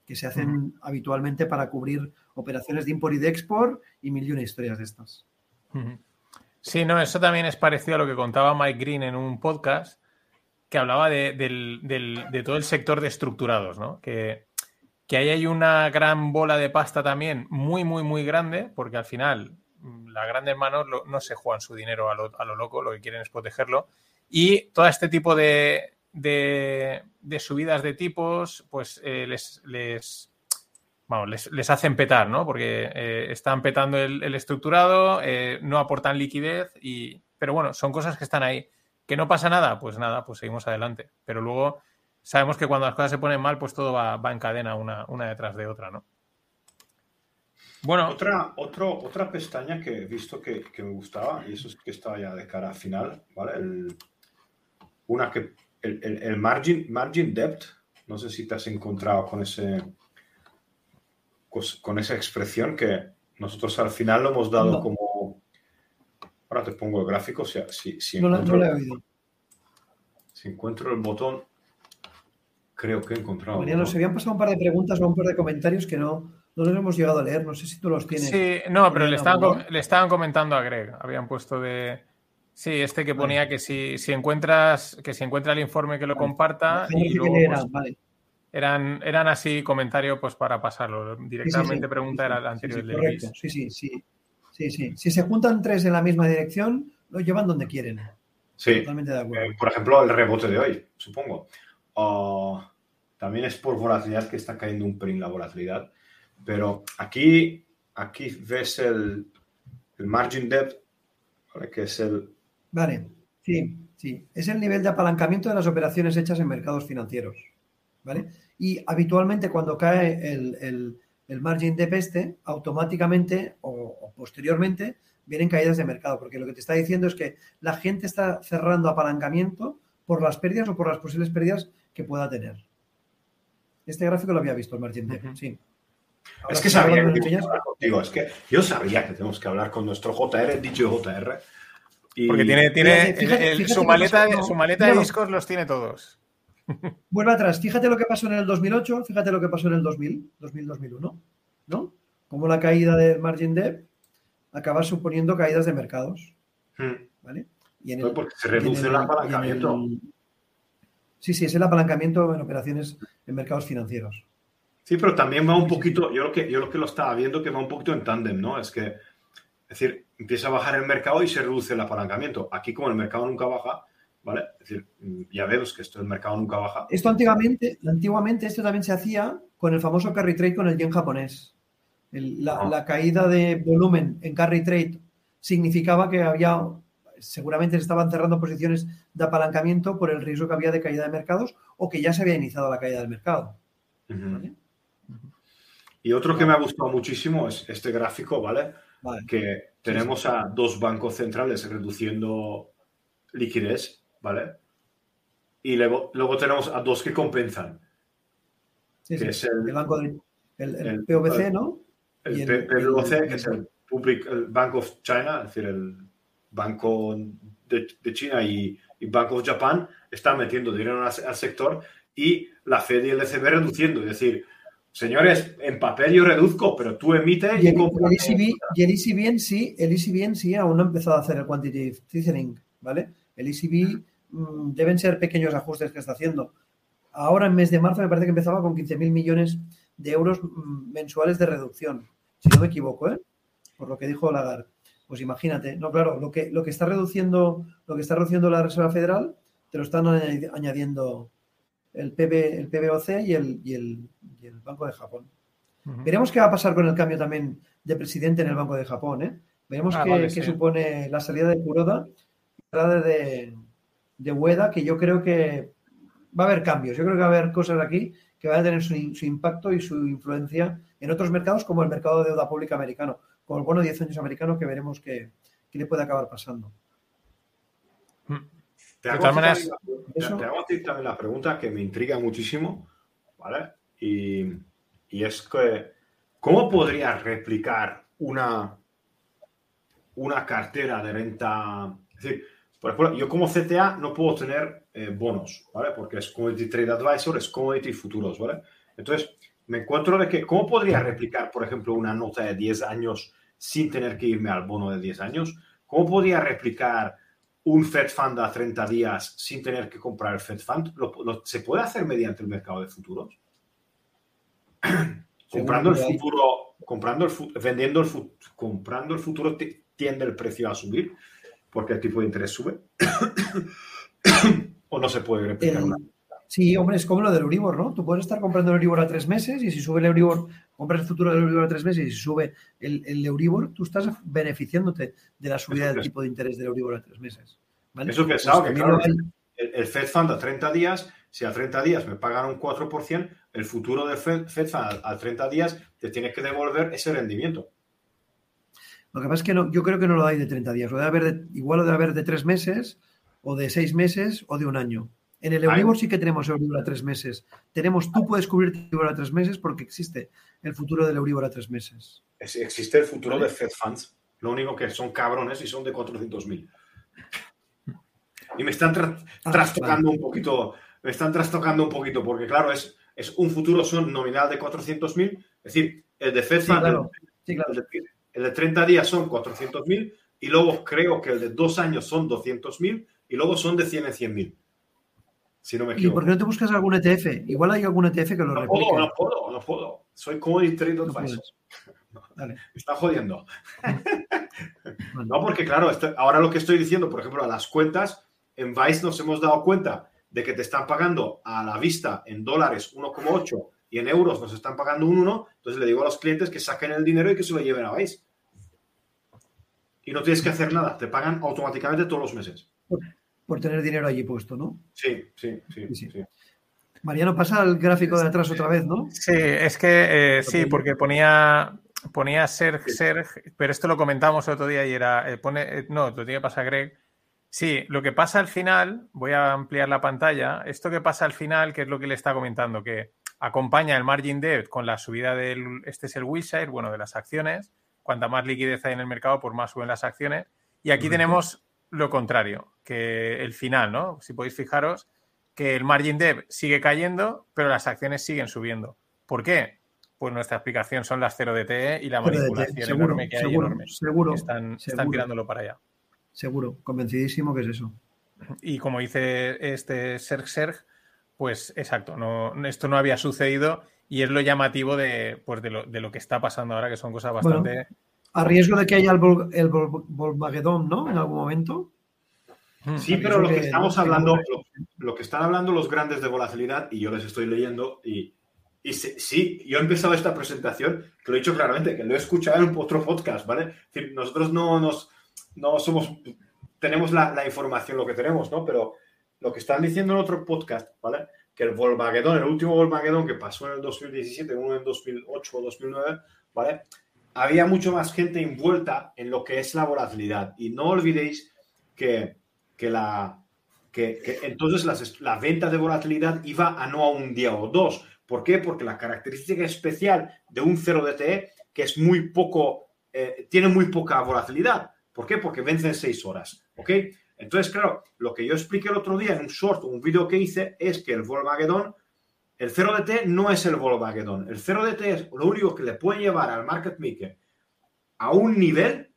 que se hacen habitualmente para cubrir operaciones de import y de export y mil y una historias de estas. Sí, no, eso también es parecido a lo que contaba Mike Green en un podcast que hablaba de, de todo el sector de estructurados, ¿no? Que que ahí hay una gran bola de pasta también muy, muy, muy grande, porque al final mm, las grandes manos no se juegan su dinero a lo, loco, lo que quieren es protegerlo. Y todo este tipo de, subidas de tipos, pues eh, les, les, les, hacen petar, ¿no? Porque eh, están petando el, estructurado, eh, no aportan liquidez, y, pero bueno, son cosas que están ahí. ¿Que no pasa nada? Pues nada, pues seguimos adelante. Pero luego sabemos que cuando las cosas se ponen mal, pues todo va, en cadena una, una, detrás de otra, ¿no? Bueno. Otra, otro, otra pestaña que he visto que, me gustaba, y eso es que está ya de cara a final, ¿vale? una que. El, margin, margin depth, no sé si te has encontrado con ese. con esa expresión que nosotros al final lo hemos dado como. Ahora te pongo el gráfico, si, si, si no, encuentro, no he oído. Si encuentro el botón, creo que he encontrado. Mariano, se habían pasado un par de preguntas o un par de comentarios que no, no los hemos llegado a leer. No sé si tú los tienes. Sí, no, pero le estaban, le estaban comentando a Greg. Habían puesto de. Sí, este que ponía que si, si encuentras que si encuentra el informe que lo comparta y luego, pues, vale. eran, eran así comentarios pues para pasarlo. Directamente pregunta era la anterior del Sí, sí, sí. Sí, sí. Si se juntan tres en la misma dirección, lo llevan donde quieren. Sí. Totalmente de acuerdo. Eh, por ejemplo, el rebote de hoy, supongo. Uh, también es por volatilidad que está cayendo un pelín la volatilidad. Pero aquí, aquí ves el, el margin depth, ¿vale? que es el... Vale, sí, sí. Es el nivel de apalancamiento de las operaciones hechas en mercados financieros. ¿Vale? Y habitualmente cuando cae el, el, el margin depth este, automáticamente o posteriormente vienen caídas de mercado, porque lo que te está diciendo es que la gente está cerrando apalancamiento por las pérdidas o por las posibles pérdidas que pueda tener. Este gráfico lo había visto el margin de, sí. es que sabía que contigo, es que yo sabía que tenemos que hablar con nuestro JR, dicho JR. Porque tiene, tiene su, maleta, su maleta de discos los tiene todos. Vuelve atrás, fíjate lo que pasó en el 2008, fíjate lo que pasó en el 2000, 2000-2001, ¿no? Como la caída del margin debt acaba suponiendo caídas de mercados, hmm. ¿vale? Y en el, porque se reduce el, apalancamiento. Sí, sí, es el apalancamiento en operaciones en mercados financieros. Sí, pero también va un poquito, yo lo que, yo lo que lo estaba viendo que va un poquito en tándem, ¿no? Es que, es decir, empieza a bajar el mercado y se reduce el apalancamiento. Aquí, como el mercado nunca baja, ¿vale? Es decir, ya vemos que esto el mercado nunca baja. Esto antiguamente, antiguamente esto también se hacía con el famoso carry trade con el yen japonés. la, ah. la, caída de volumen en carry trade significaba que había seguramente se estaban cerrando posiciones de apalancamiento por el riesgo que había de caída de mercados o que ya se había iniciado la caída del mercado. Y otro que me ha gustado muchísimo es este gráfico, ¿vale? Que tenemos a dos bancos centrales reduciendo liquidez, ¿vale? Y luego, luego tenemos a dos que compensan. Sí, que es el, banco del el, PVC, ¿no? El, PVC, que es el Public Bank of China, es decir, el Banco de, China y, y, Bank of Japan, están metiendo dinero al, sector y la Fed y el ECB reduciendo. Es decir, señores, en papel yo reduzco, pero tú emites y, el, y el ECB en sí, el ECB en sí aún no ha empezado a hacer el quantitative tightening, ¿vale? El ECB mm, deben ser pequeños ajustes que está haciendo. Ahora en mes de marzo me parece que empezaba con 15.000 millones de euros mm, mensuales de reducción, si no me equivoco, ¿eh? por lo que dijo Lagarde. Pues imagínate, no, claro, lo que, lo que está reduciendo, lo que está reduciendo la Reserva Federal, te lo están añadiendo el, PB, el PBOC y el, y el, Banco de Japón. Veremos qué va a pasar con el cambio también de presidente en el Banco de Japón, ¿eh? Veremos ah, qué, supone la salida de Kuroda y la entrada de, de Ueda, que yo creo que va a haber cambios. Yo creo que va a haber cosas aquí que van a tener su, impacto y su influencia en otros mercados como el mercado de deuda pública americano, bono de 10 años americano que veremos qué, le puede acabar pasando. Te hago, también la pregunta que me intriga muchísimo, ¿vale? Y, es que, ¿cómo podría replicar una, una cartera de renta? Es decir, por ejemplo, yo como CTA no puedo tener eh, bonos, ¿vale? Porque es Commodity Trade Advisor, es Commodity Futuros, ¿vale? Entonces, me encuentro de que, ¿cómo podría replicar, por ejemplo, una nota de 10 años sin tener que irme al bono de 10 años? ¿Cómo podría replicar un Fed Fund a 30 días sin tener que comprar el Fed Fund? se puede hacer mediante el mercado de futuros? comprando el futuro, comprando el, vendiendo el futuro, comprando el futuro tiende el precio a subir porque el tipo de interés sube? ¿O no se puede replicar Sí, hombre, es como lo del Euribor, ¿no? Tú puedes estar comprando el Euribor a tres meses y si sube el Euribor, compras el futuro del Euribor a tres meses y si sube el, el Euribor, tú estás beneficiándote de la subida del tipo de interés del Euribor a tres meses. Eso pensado, pues que claro, el, Fed Fund a 30 días, si a 30 días me pagan un 4%, el futuro del Fed, Fund a 30 días te tiene que devolver ese rendimiento. Lo que pasa es que no, yo creo que no lo hay de 30 días. Lo debe haber igual lo debe haber de tres meses, o de seis meses, o de un año. En el Euribor sí que tenemos Euribor a tres meses. Tenemos, tú puedes cubrir Euribor a tres meses porque existe el futuro del Euribor a tres meses. existe el futuro de Fed Funds. Lo único que son cabrones y son de 400.000. Y me están ah, trastocando un poquito, me están trastocando un poquito, porque claro, es, es un futuro son nominal de 400.000, es decir, el de Fed Funds, sí, claro. El de 30 días son 400.000 y luego creo que el de dos años son 200.000 y luego son de 100 en 100.000. Si no me equivoco. ¿Y por qué no te buscas algún ETF? Igual hay algún ETF que lo no Puedo, no puedo, no puedo. Soy Commodity Trade Advisor. Me está jodiendo. no, porque claro, ahora lo que estoy diciendo, por ejemplo, a las cuentas, en Vice nos hemos dado cuenta de que te están pagando a la vista en dólares 1,8 y en euros nos están pagando un 1, entonces le digo a los clientes que saquen el dinero y que se lo lleven a Vice. Y no tienes que hacer nada, te pagan automáticamente todos los meses. Por, tener dinero allí puesto, ¿no? Sí, sí, sí. sí, Mariano, pasa el gráfico de atrás otra vez, ¿no? Sí, es que eh, sí, porque ponía, ponía Serg, Serg, pero esto lo comentamos el otro día y era, eh, pone, eh, no, lo tiene que pasar Greg. Sí, lo que pasa al final, voy a ampliar la pantalla, esto que pasa al final, que es lo que le está comentando, que acompaña el margin debt con la subida del, este es el Wilshire, bueno, de las acciones. Cuanta más liquidez hay en el mercado, por más suben las acciones. Y aquí tenemos lo contrario, que el final, ¿no? Si podéis fijaros que el margin debt sigue cayendo, pero las acciones siguen subiendo. ¿Por qué? Pues nuestra explicación son las 0 DTE y la manipulación enorme que hay enorme. Seguro, están, están tirándolo para allá. Seguro, convencidísimo que es eso. Y como dice este Serg Serg, pues exacto, no, esto no había sucedido y es lo llamativo de, pues de, lo, de lo que está pasando ahora, que son cosas bastante... a riesgo de que haya el, el Volkswagen, ¿no? En algún momento. Sí, pero lo que estamos hablando, lo, que están hablando los grandes de volatilidad, y yo les estoy leyendo, y, y sí, yo he empezado esta presentación, que lo he dicho claramente, que lo he escuchado en otro podcast, ¿vale? Es decir, nosotros no, nos, no somos tenemos la, información, lo que tenemos, ¿no? Pero lo que están diciendo en otro podcast, ¿vale? Que el Volkswagen, el último Volkswagen que pasó en el 2017, uno en 2008 o 2009, ¿vale? Había mucho más gente envuelta en lo que es la volatilidad. Y no olvidéis que, que la, que, entonces la venta de volatilidad iba a no a un día o dos. ¿Por qué? Porque la característica especial de un 0DTE, que es muy poco, eh, tiene muy poca volatilidad. ¿Por qué? Porque vence en seis horas. ¿Ok? Entonces, claro, lo que yo expliqué el otro día en un short, un vídeo que hice, es que el Volkswagen, el 0DT no es el Volkswagen. El 0DT es lo único que le puede llevar al market maker a un nivel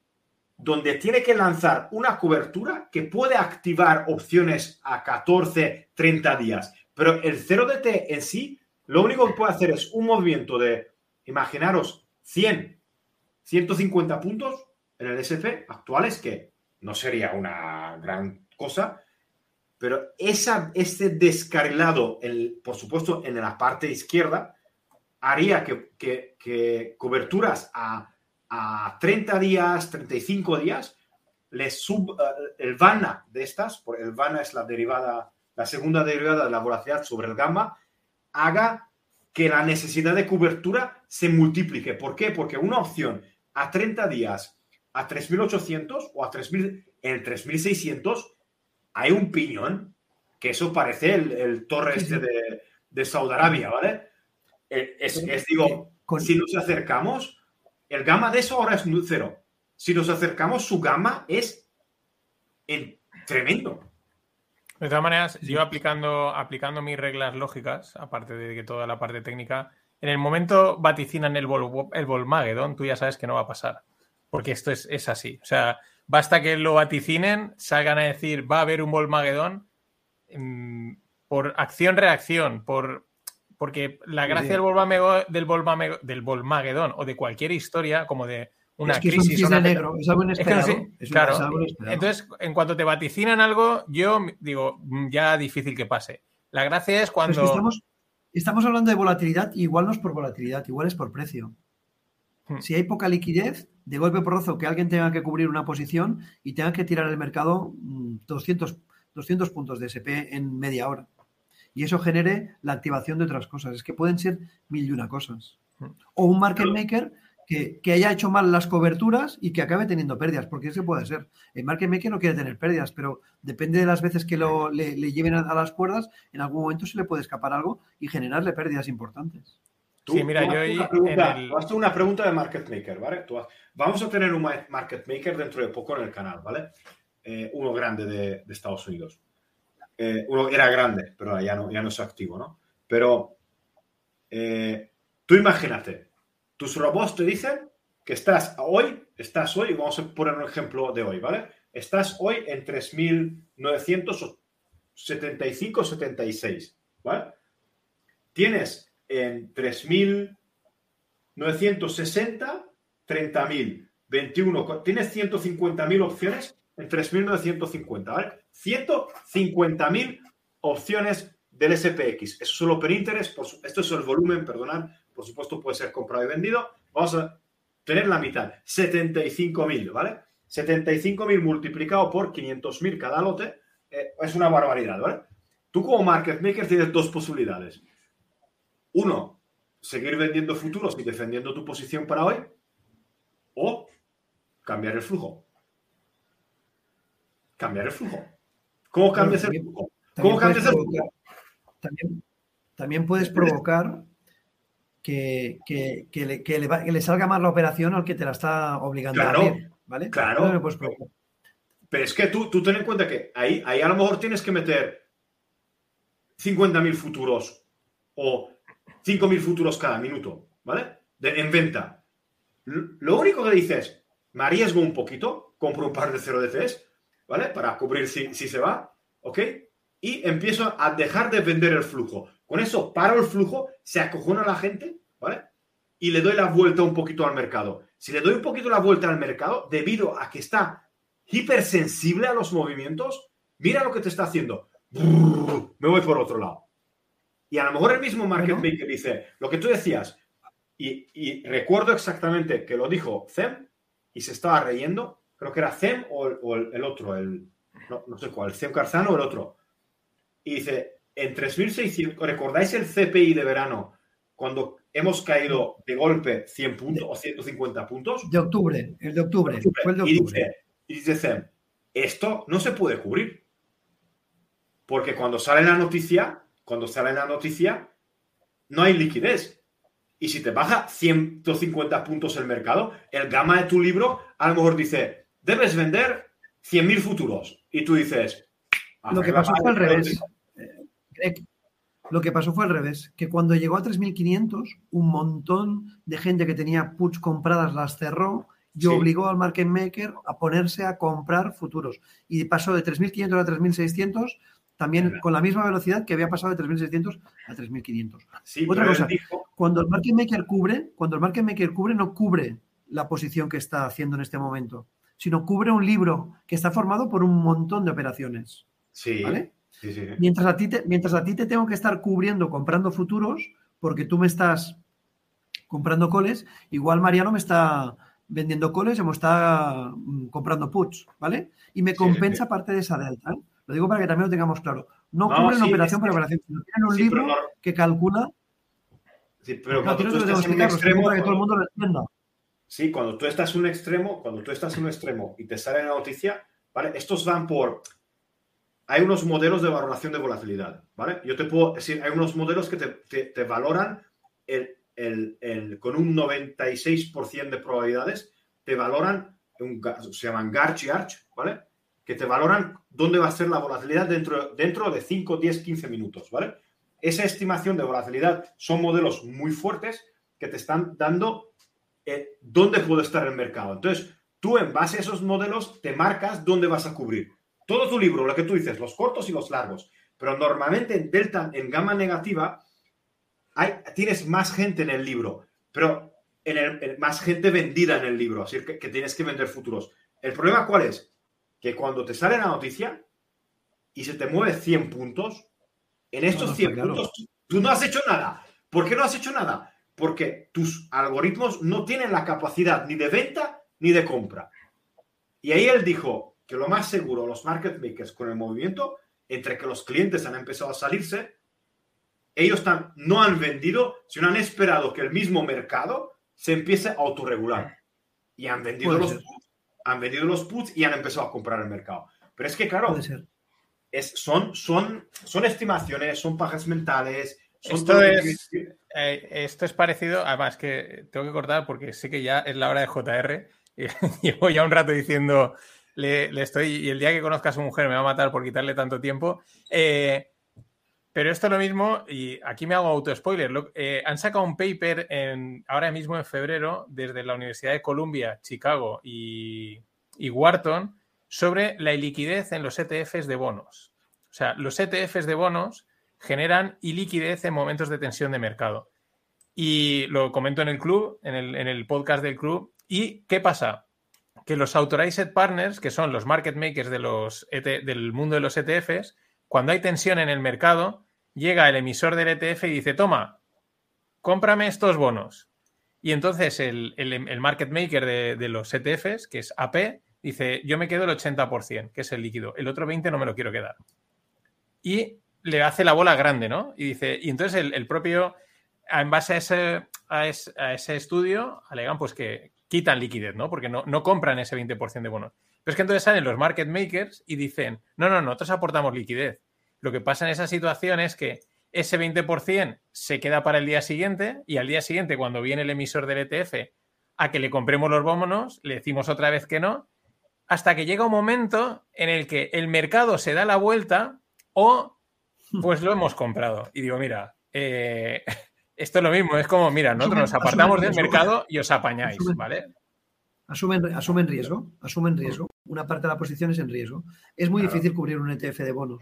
donde tiene que lanzar una cobertura que puede activar opciones a 14, 30 días. Pero el 0DT en sí, lo único que puede hacer es un movimiento de, imaginaros, 100, 150 puntos en el SP actuales, que no sería una gran cosa, pero esa, ese descarrilado, el, por supuesto, en la parte izquierda, haría que, que coberturas a a 30 días, 35 días, le sub, eh, el VANA de estas, por el VANA es la derivada, la segunda derivada de la volatilidad sobre el gamma, haga que la necesidad de cobertura se multiplique. ¿Por qué? Porque una opción a 30 días a 3.800 o a 3.000, en 3.600 hay un piñón, que eso parece el, torre este de, de, Saudi Arabia, ¿vale? Eh, es, es digo, si nos acercamos, el gamma de eso ahora es cero. Si nos acercamos, su gamma es tremendo. De todas maneras, yo aplicando, aplicando mis reglas lógicas, aparte de que toda la parte técnica, en el momento vaticinan el, Vol el Volmagedon, tú ya sabes que no va a pasar. Porque esto es, así. O sea, basta que lo vaticinen, salgan a decir va a haber un Volmagedon mm, por acción-reacción, por porque la gracia del, del, del Volmagedón o de cualquier historia, como de una es que crisis. Es, negro, es algo inesperado. claro. Entonces, en cuanto te vaticinan algo, yo digo, mm, ya difícil que pase. La gracia es cuando. estamos, estamos, hablando de volatilidad, igual no es por volatilidad, igual es por precio. Hmm. Si hay poca liquidez, de golpe porrozo que alguien tenga que cubrir una posición y tenga que tirar el mercado 200, mm, 200 puntos de SP en media hora y eso genere la activación de otras cosas. Es que pueden ser mil y una cosas. O un market maker que, haya hecho mal las coberturas y que acabe teniendo pérdidas, porque eso puede ser. El market maker no quiere tener pérdidas, pero depende de las veces que lo, le, lleven a, las cuerdas, en algún momento se le puede escapar algo y generarle pérdidas importantes. sí, mira, yo una pregunta, una pregunta de market maker, ¿vale? vamos a tener un market maker dentro de poco en el canal, ¿vale? Eh, uno grande de Estados Unidos. Eh, uno era grande, pero ya no, ya no es activo, ¿no? Pero eh, tú imagínate, tus robots te dicen que estás hoy, estás hoy, vamos a poner un ejemplo de hoy, ¿vale? Estás hoy en 3.975, 76, ¿vale? Tienes en 3.960, 30.000, 21, tienes 150.000 opciones 3.950, ¿vale? 150.000 opciones del SPX. Eso es solo per interés. esto es el volumen, perdonad. Por supuesto, puede ser comprado y vendido. Vamos a tener la mitad. 75.000, ¿vale? 75.000 multiplicado por 500.000 cada lote eh, es una barbaridad, ¿vale? Tú como market maker tienes dos posibilidades. Uno, seguir vendiendo futuros y defendiendo tu posición para hoy. O cambiar el flujo cambiar el flujo. ¿Cómo cambias el flujo? ¿Cómo cambias el flujo? También, puedes provocar que, le, salga más la operación al que te la está obligando a abrir, ¿vale? Claro. Pero es que tú, tú ten en cuenta que ahí, ahí a lo mejor tienes que meter 50.000 futuros o 5.000 futuros cada minuto, ¿vale? en venta. Lo único que dices, me arriesgo un poquito, compro un par de 0 DCs ¿vale? Para cubrir si, se va, ¿ok? Y empiezo a dejar de vender el flujo. Con eso paro el flujo, se acojona la gente, ¿vale? Y le doy la vuelta un poquito al mercado. Si le doy un poquito la vuelta al mercado, debido a que está hipersensible a los movimientos, mira lo que te está haciendo. Me voy por otro lado. Y a lo mejor el mismo market maker dice, lo que tú decías, y, y, recuerdo exactamente que lo dijo Zem y se estaba reyendo, creo que era CEM o el, otro, el, no, sé cuál, el CEM Carzano o el otro. Y dice, en 3.600, ¿recordáis el CPI de verano cuando hemos caído de golpe 100 puntos o 150 puntos? De octubre, el de octubre. Y, dice, y dice CEM, esto no se puede cubrir. Porque cuando sale la noticia, cuando sale la noticia, no hay liquidez. Y si te baja 150 puntos el mercado, el gama de tu libro a lo mejor dice, debes vender 100.000 futuros. Y tú dices... Lo que pasó fue al revés. Eh, lo que pasó fue al revés, que cuando llegó a 3.500, un montón de gente que tenía puts compradas las cerró y obligó al market maker a ponerse a comprar futuros. Y pasó de 3.500 a 3.600 también con la misma velocidad que había pasado de 3.600 a 3.500. Otra cosa, cuando el market maker cubre, cuando el market maker cubre, no cubre la posición que está haciendo en este momento, sino cubre un libro que está formado por un montón de operaciones. Sí. Mientras, a ti te, mientras a ti te tengo que estar cubriendo comprando futuros, porque tú me estás comprando coles, igual Mariano me está vendiendo coles y me está mm, comprando puts, ¿vale? Y me compensa parte de esa delta. ¿eh? Lo digo para que también lo tengamos claro. No, cubre una operación por operación, sino tienen un libro que calcula. Sí, pero cuando tú estás en un extremo, para que todo el mundo lo entienda. Sí, cuando tú estás en un extremo, cuando tú estás en un extremo y te sale la noticia, ¿vale? Estos van por. Hay unos modelos de valoración de volatilidad, ¿vale? Yo te puedo decir, hay unos modelos que te, valoran el, el, el, con un 96% de probabilidades, te valoran, se llaman Garch Arch, ¿vale? que te valoran dónde va a ser la volatilidad dentro, dentro de 5, 10, 15 minutos, ¿vale? Esa estimación de volatilidad son modelos muy fuertes que te están dando eh, dónde puede estar el mercado. Entonces, tú en base a esos modelos te marcas dónde vas a cubrir. Todo tu libro, lo que tú dices, los cortos y los largos. Pero normalmente en delta, en gama negativa, hay, tienes más gente en el libro, pero en el, más gente vendida en el libro, así que, que tienes que vender futuros. ¿El problema cuál es? que cuando te sale la noticia y se te mueve 100 puntos, en estos 100 puntos tú, no has hecho nada. ¿Por qué no has hecho nada? Porque tus algoritmos no tienen la capacidad ni de venta ni de compra. Y ahí él dijo que lo más seguro, los market makers con el movimiento, entre que los clientes han empezado a salirse, ellos no han vendido, sino han esperado que el mismo mercado se empiece a autorregular. Y han vendido los han vendido los puts y han empezado a comprar el mercado. Pero es que, claro, Es, son, son, son estimaciones, son pajas mentales. Esto, es, eh, esto es parecido, además que tengo que cortar porque sé que ya es la hora de JR. Y llevo ya un rato diciendo, le, estoy, y el día que conozca a su mujer me va a matar por quitarle tanto tiempo. Eh, pero esto es lo mismo, y aquí me hago auto-spoiler. Eh, han sacado un paper en, ahora mismo en febrero desde la Universidad de Columbia, Chicago y, Wharton sobre la iliquidez en los ETFs de bonos. O sea, los ETFs de bonos generan iliquidez en momentos de tensión de mercado. Y lo comento en el club, en el, en el podcast del club. ¿Y qué pasa? Que los authorized partners, que son los market makers de los e del mundo de los ETFs, cuando hay tensión en el mercado, llega el emisor del ETF y dice, toma, cómprame estos bonos. Y entonces el, market maker de, los ETFs, que es AP, dice, yo me quedo el 80%, que es el líquido. El otro 20% no me lo quiero quedar. Y le hace la bola grande, ¿no? Y dice, y entonces el, propio, en base a ese, a ese, estudio, alegan pues que quitan liquidez, ¿no? Porque no, no compran ese 20% de bonos. Pero es que entonces salen los market makers y dicen, no, no, nosotros aportamos liquidez. Lo que pasa en esa situación es que ese 20% se queda para el día siguiente y al día siguiente, cuando viene el emisor del ETF a que le compremos los bonos, le decimos otra vez que no, hasta que llega un momento en el que el mercado se da la vuelta o pues lo hemos comprado. Y digo, mira, eh, esto es lo mismo, es como, mira, nosotros nos apartamos del mercado y os apañáis, ¿vale? Asumen, asumen riesgo, asumen riesgo. Una parte de la posición es en riesgo. Es muy difícil cubrir un ETF de bonos.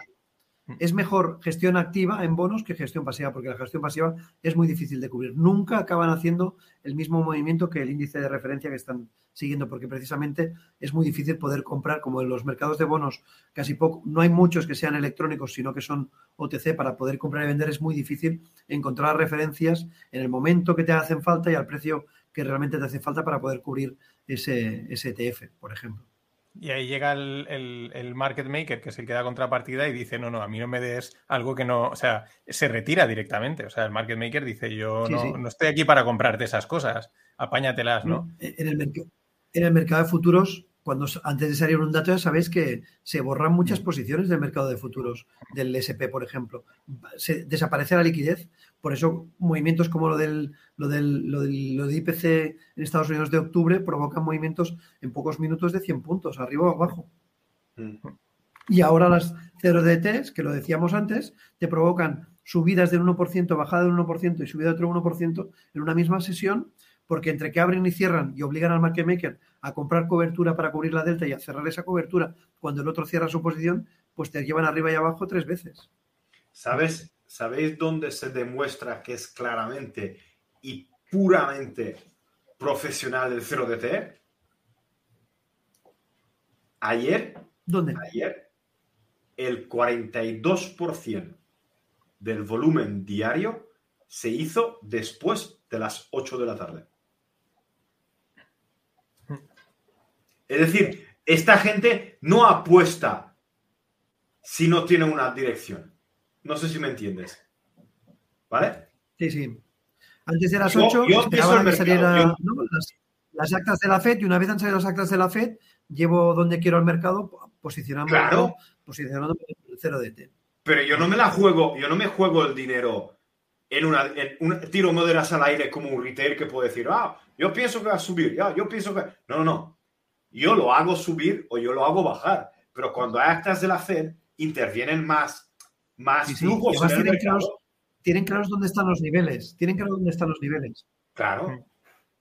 Es mejor gestión activa en bonos que gestión pasiva, porque la gestión pasiva es muy difícil de cubrir. Nunca acaban haciendo el mismo movimiento que el índice de referencia que están siguiendo, porque precisamente es muy difícil poder comprar, como en los mercados de bonos, casi poco, no hay muchos que sean electrónicos, sino que son OTC, para poder comprar y vender es muy difícil encontrar referencias en el momento que te hacen falta y al precio que realmente te hace falta para poder cubrir ese, ese ETF, por ejemplo. Y ahí llega el, market maker, que es el que da contrapartida, y dice, no, no, a mí no me des algo que no, o sea, se retira directamente. O sea, el market maker dice, yo no, estoy aquí para comprarte esas cosas, apáñatelas, ¿no? En el, en el mercado de futuros cuando antes de salir un dato ya sabéis que se borran muchas mm. posiciones del mercado de futuros, del SP, por ejemplo. Se, desaparece la liquidez. Por eso movimientos como lo del, lo del, lo del, IPC en Estados Unidos de octubre provocan movimientos en pocos minutos de 100 puntos, arriba o abajo. Mm. Y ahora las 0DTs, que lo decíamos antes, te provocan subidas del 1%, bajada del 1% y subida de otro 1% en una misma sesión porque entre que abren y cierran y obligan al market maker a comprar cobertura para cubrir la delta y a cerrar esa cobertura cuando el otro cierra su posición, pues te llevan arriba y abajo tres veces. ¿Sabes? ¿Sabéis dónde se demuestra que es claramente y puramente profesional el 0DT? Ayer, ¿Dónde? Ayer, el 42% del volumen diario se hizo después de las 8 de la tarde. Es decir, esta gente no apuesta si no tiene una dirección. No sé si me entiendes. ¿Vale? Sí, sí. Antes de las 8 yo, esperaban que salieran las, actas de la FED y una vez han salido las actas de la FED, llevo donde quiero el mercado posicionando, claro. posicionando el 0 DT. Pero yo no me la juego, yo no me juego el dinero en, una, un tiro moderas al aire como un retail que puede decir, ah, yo pienso que va a subir, yo pienso que... No, no, no yo lo hago subir o yo lo hago bajar. Pero cuando hay actas de la Fed, intervienen más, más flujos tienen, claros, tienen claros dónde están los niveles. Tienen claro dónde están los niveles. Claro.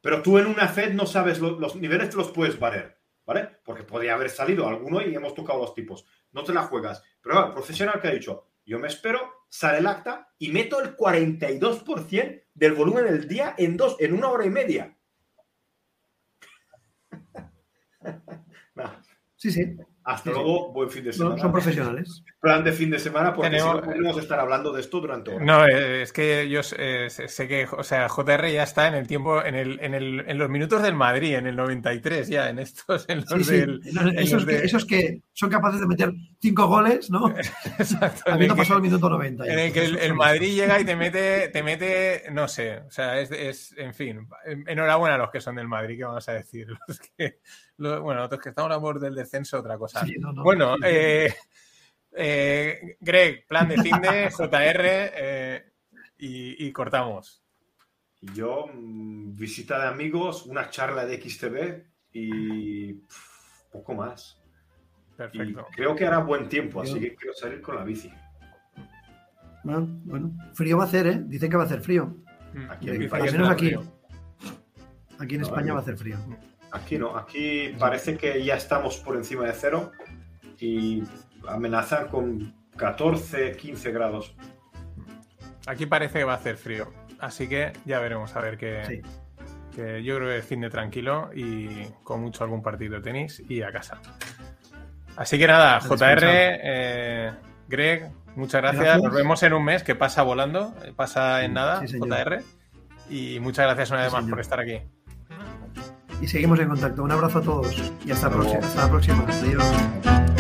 Pero tú en una Fed no sabes los, niveles, te los puedes valer, ¿vale? Porque podría haber salido alguno y hemos tocado los tipos. No te la juegas. Pero el profesional que ha dicho, yo me espero, sale el acta y meto el 42% del volumen del día en, dos, en una hora y media. Sí, sí. Hasta luego, buen fin de semana. son profesionales. Plan de fin de semana, porque no podemos estar hablando de esto durante horas. No, es que yo eh, sé que, o sea, JR ya está en el tiempo, en, el, en, el, en los minutos del Madrid, en el 93 ya, en estos, en los del... esos, que, son capaces de meter cinco goles, ¿no? Exacto. Habiendo pasado el minuto 90. En el que el, Madrid llega y te mete, te mete, no sé, o sea, es, es, en fin, enhorabuena a los que son del Madrid, ¿qué vamos a decir? Los que, bueno, nosotros que estamos a borde del descenso, otra cosa. bueno, eh, eh, Greg, plan de fin de JR eh, y, cortamos. Yo, mm, visita de amigos, una charla de XTV y poco más. Perfecto. creo que hará buen tiempo, así que quiero salir con la bici. Bueno, frío va a hacer, ¿eh? Dicen que va a hacer frío. Aquí, menos aquí. Aquí en España va a hacer frío. Aquí no, aquí parece que ya estamos por encima de cero y amenazan con 14, 15 grados. Aquí parece que va a hacer frío, así que ya veremos a ver qué. yo creo que es fin de tranquilo y con mucho algún partido de tenis y a casa. Así que nada, JR, eh, Greg, muchas gracias. Nos vemos en un mes, que pasa volando, pasa en nada, JR. Y muchas gracias una vez más por estar aquí y seguimos en contacto. Un abrazo a todos y hasta, hasta la próxima. Adiós.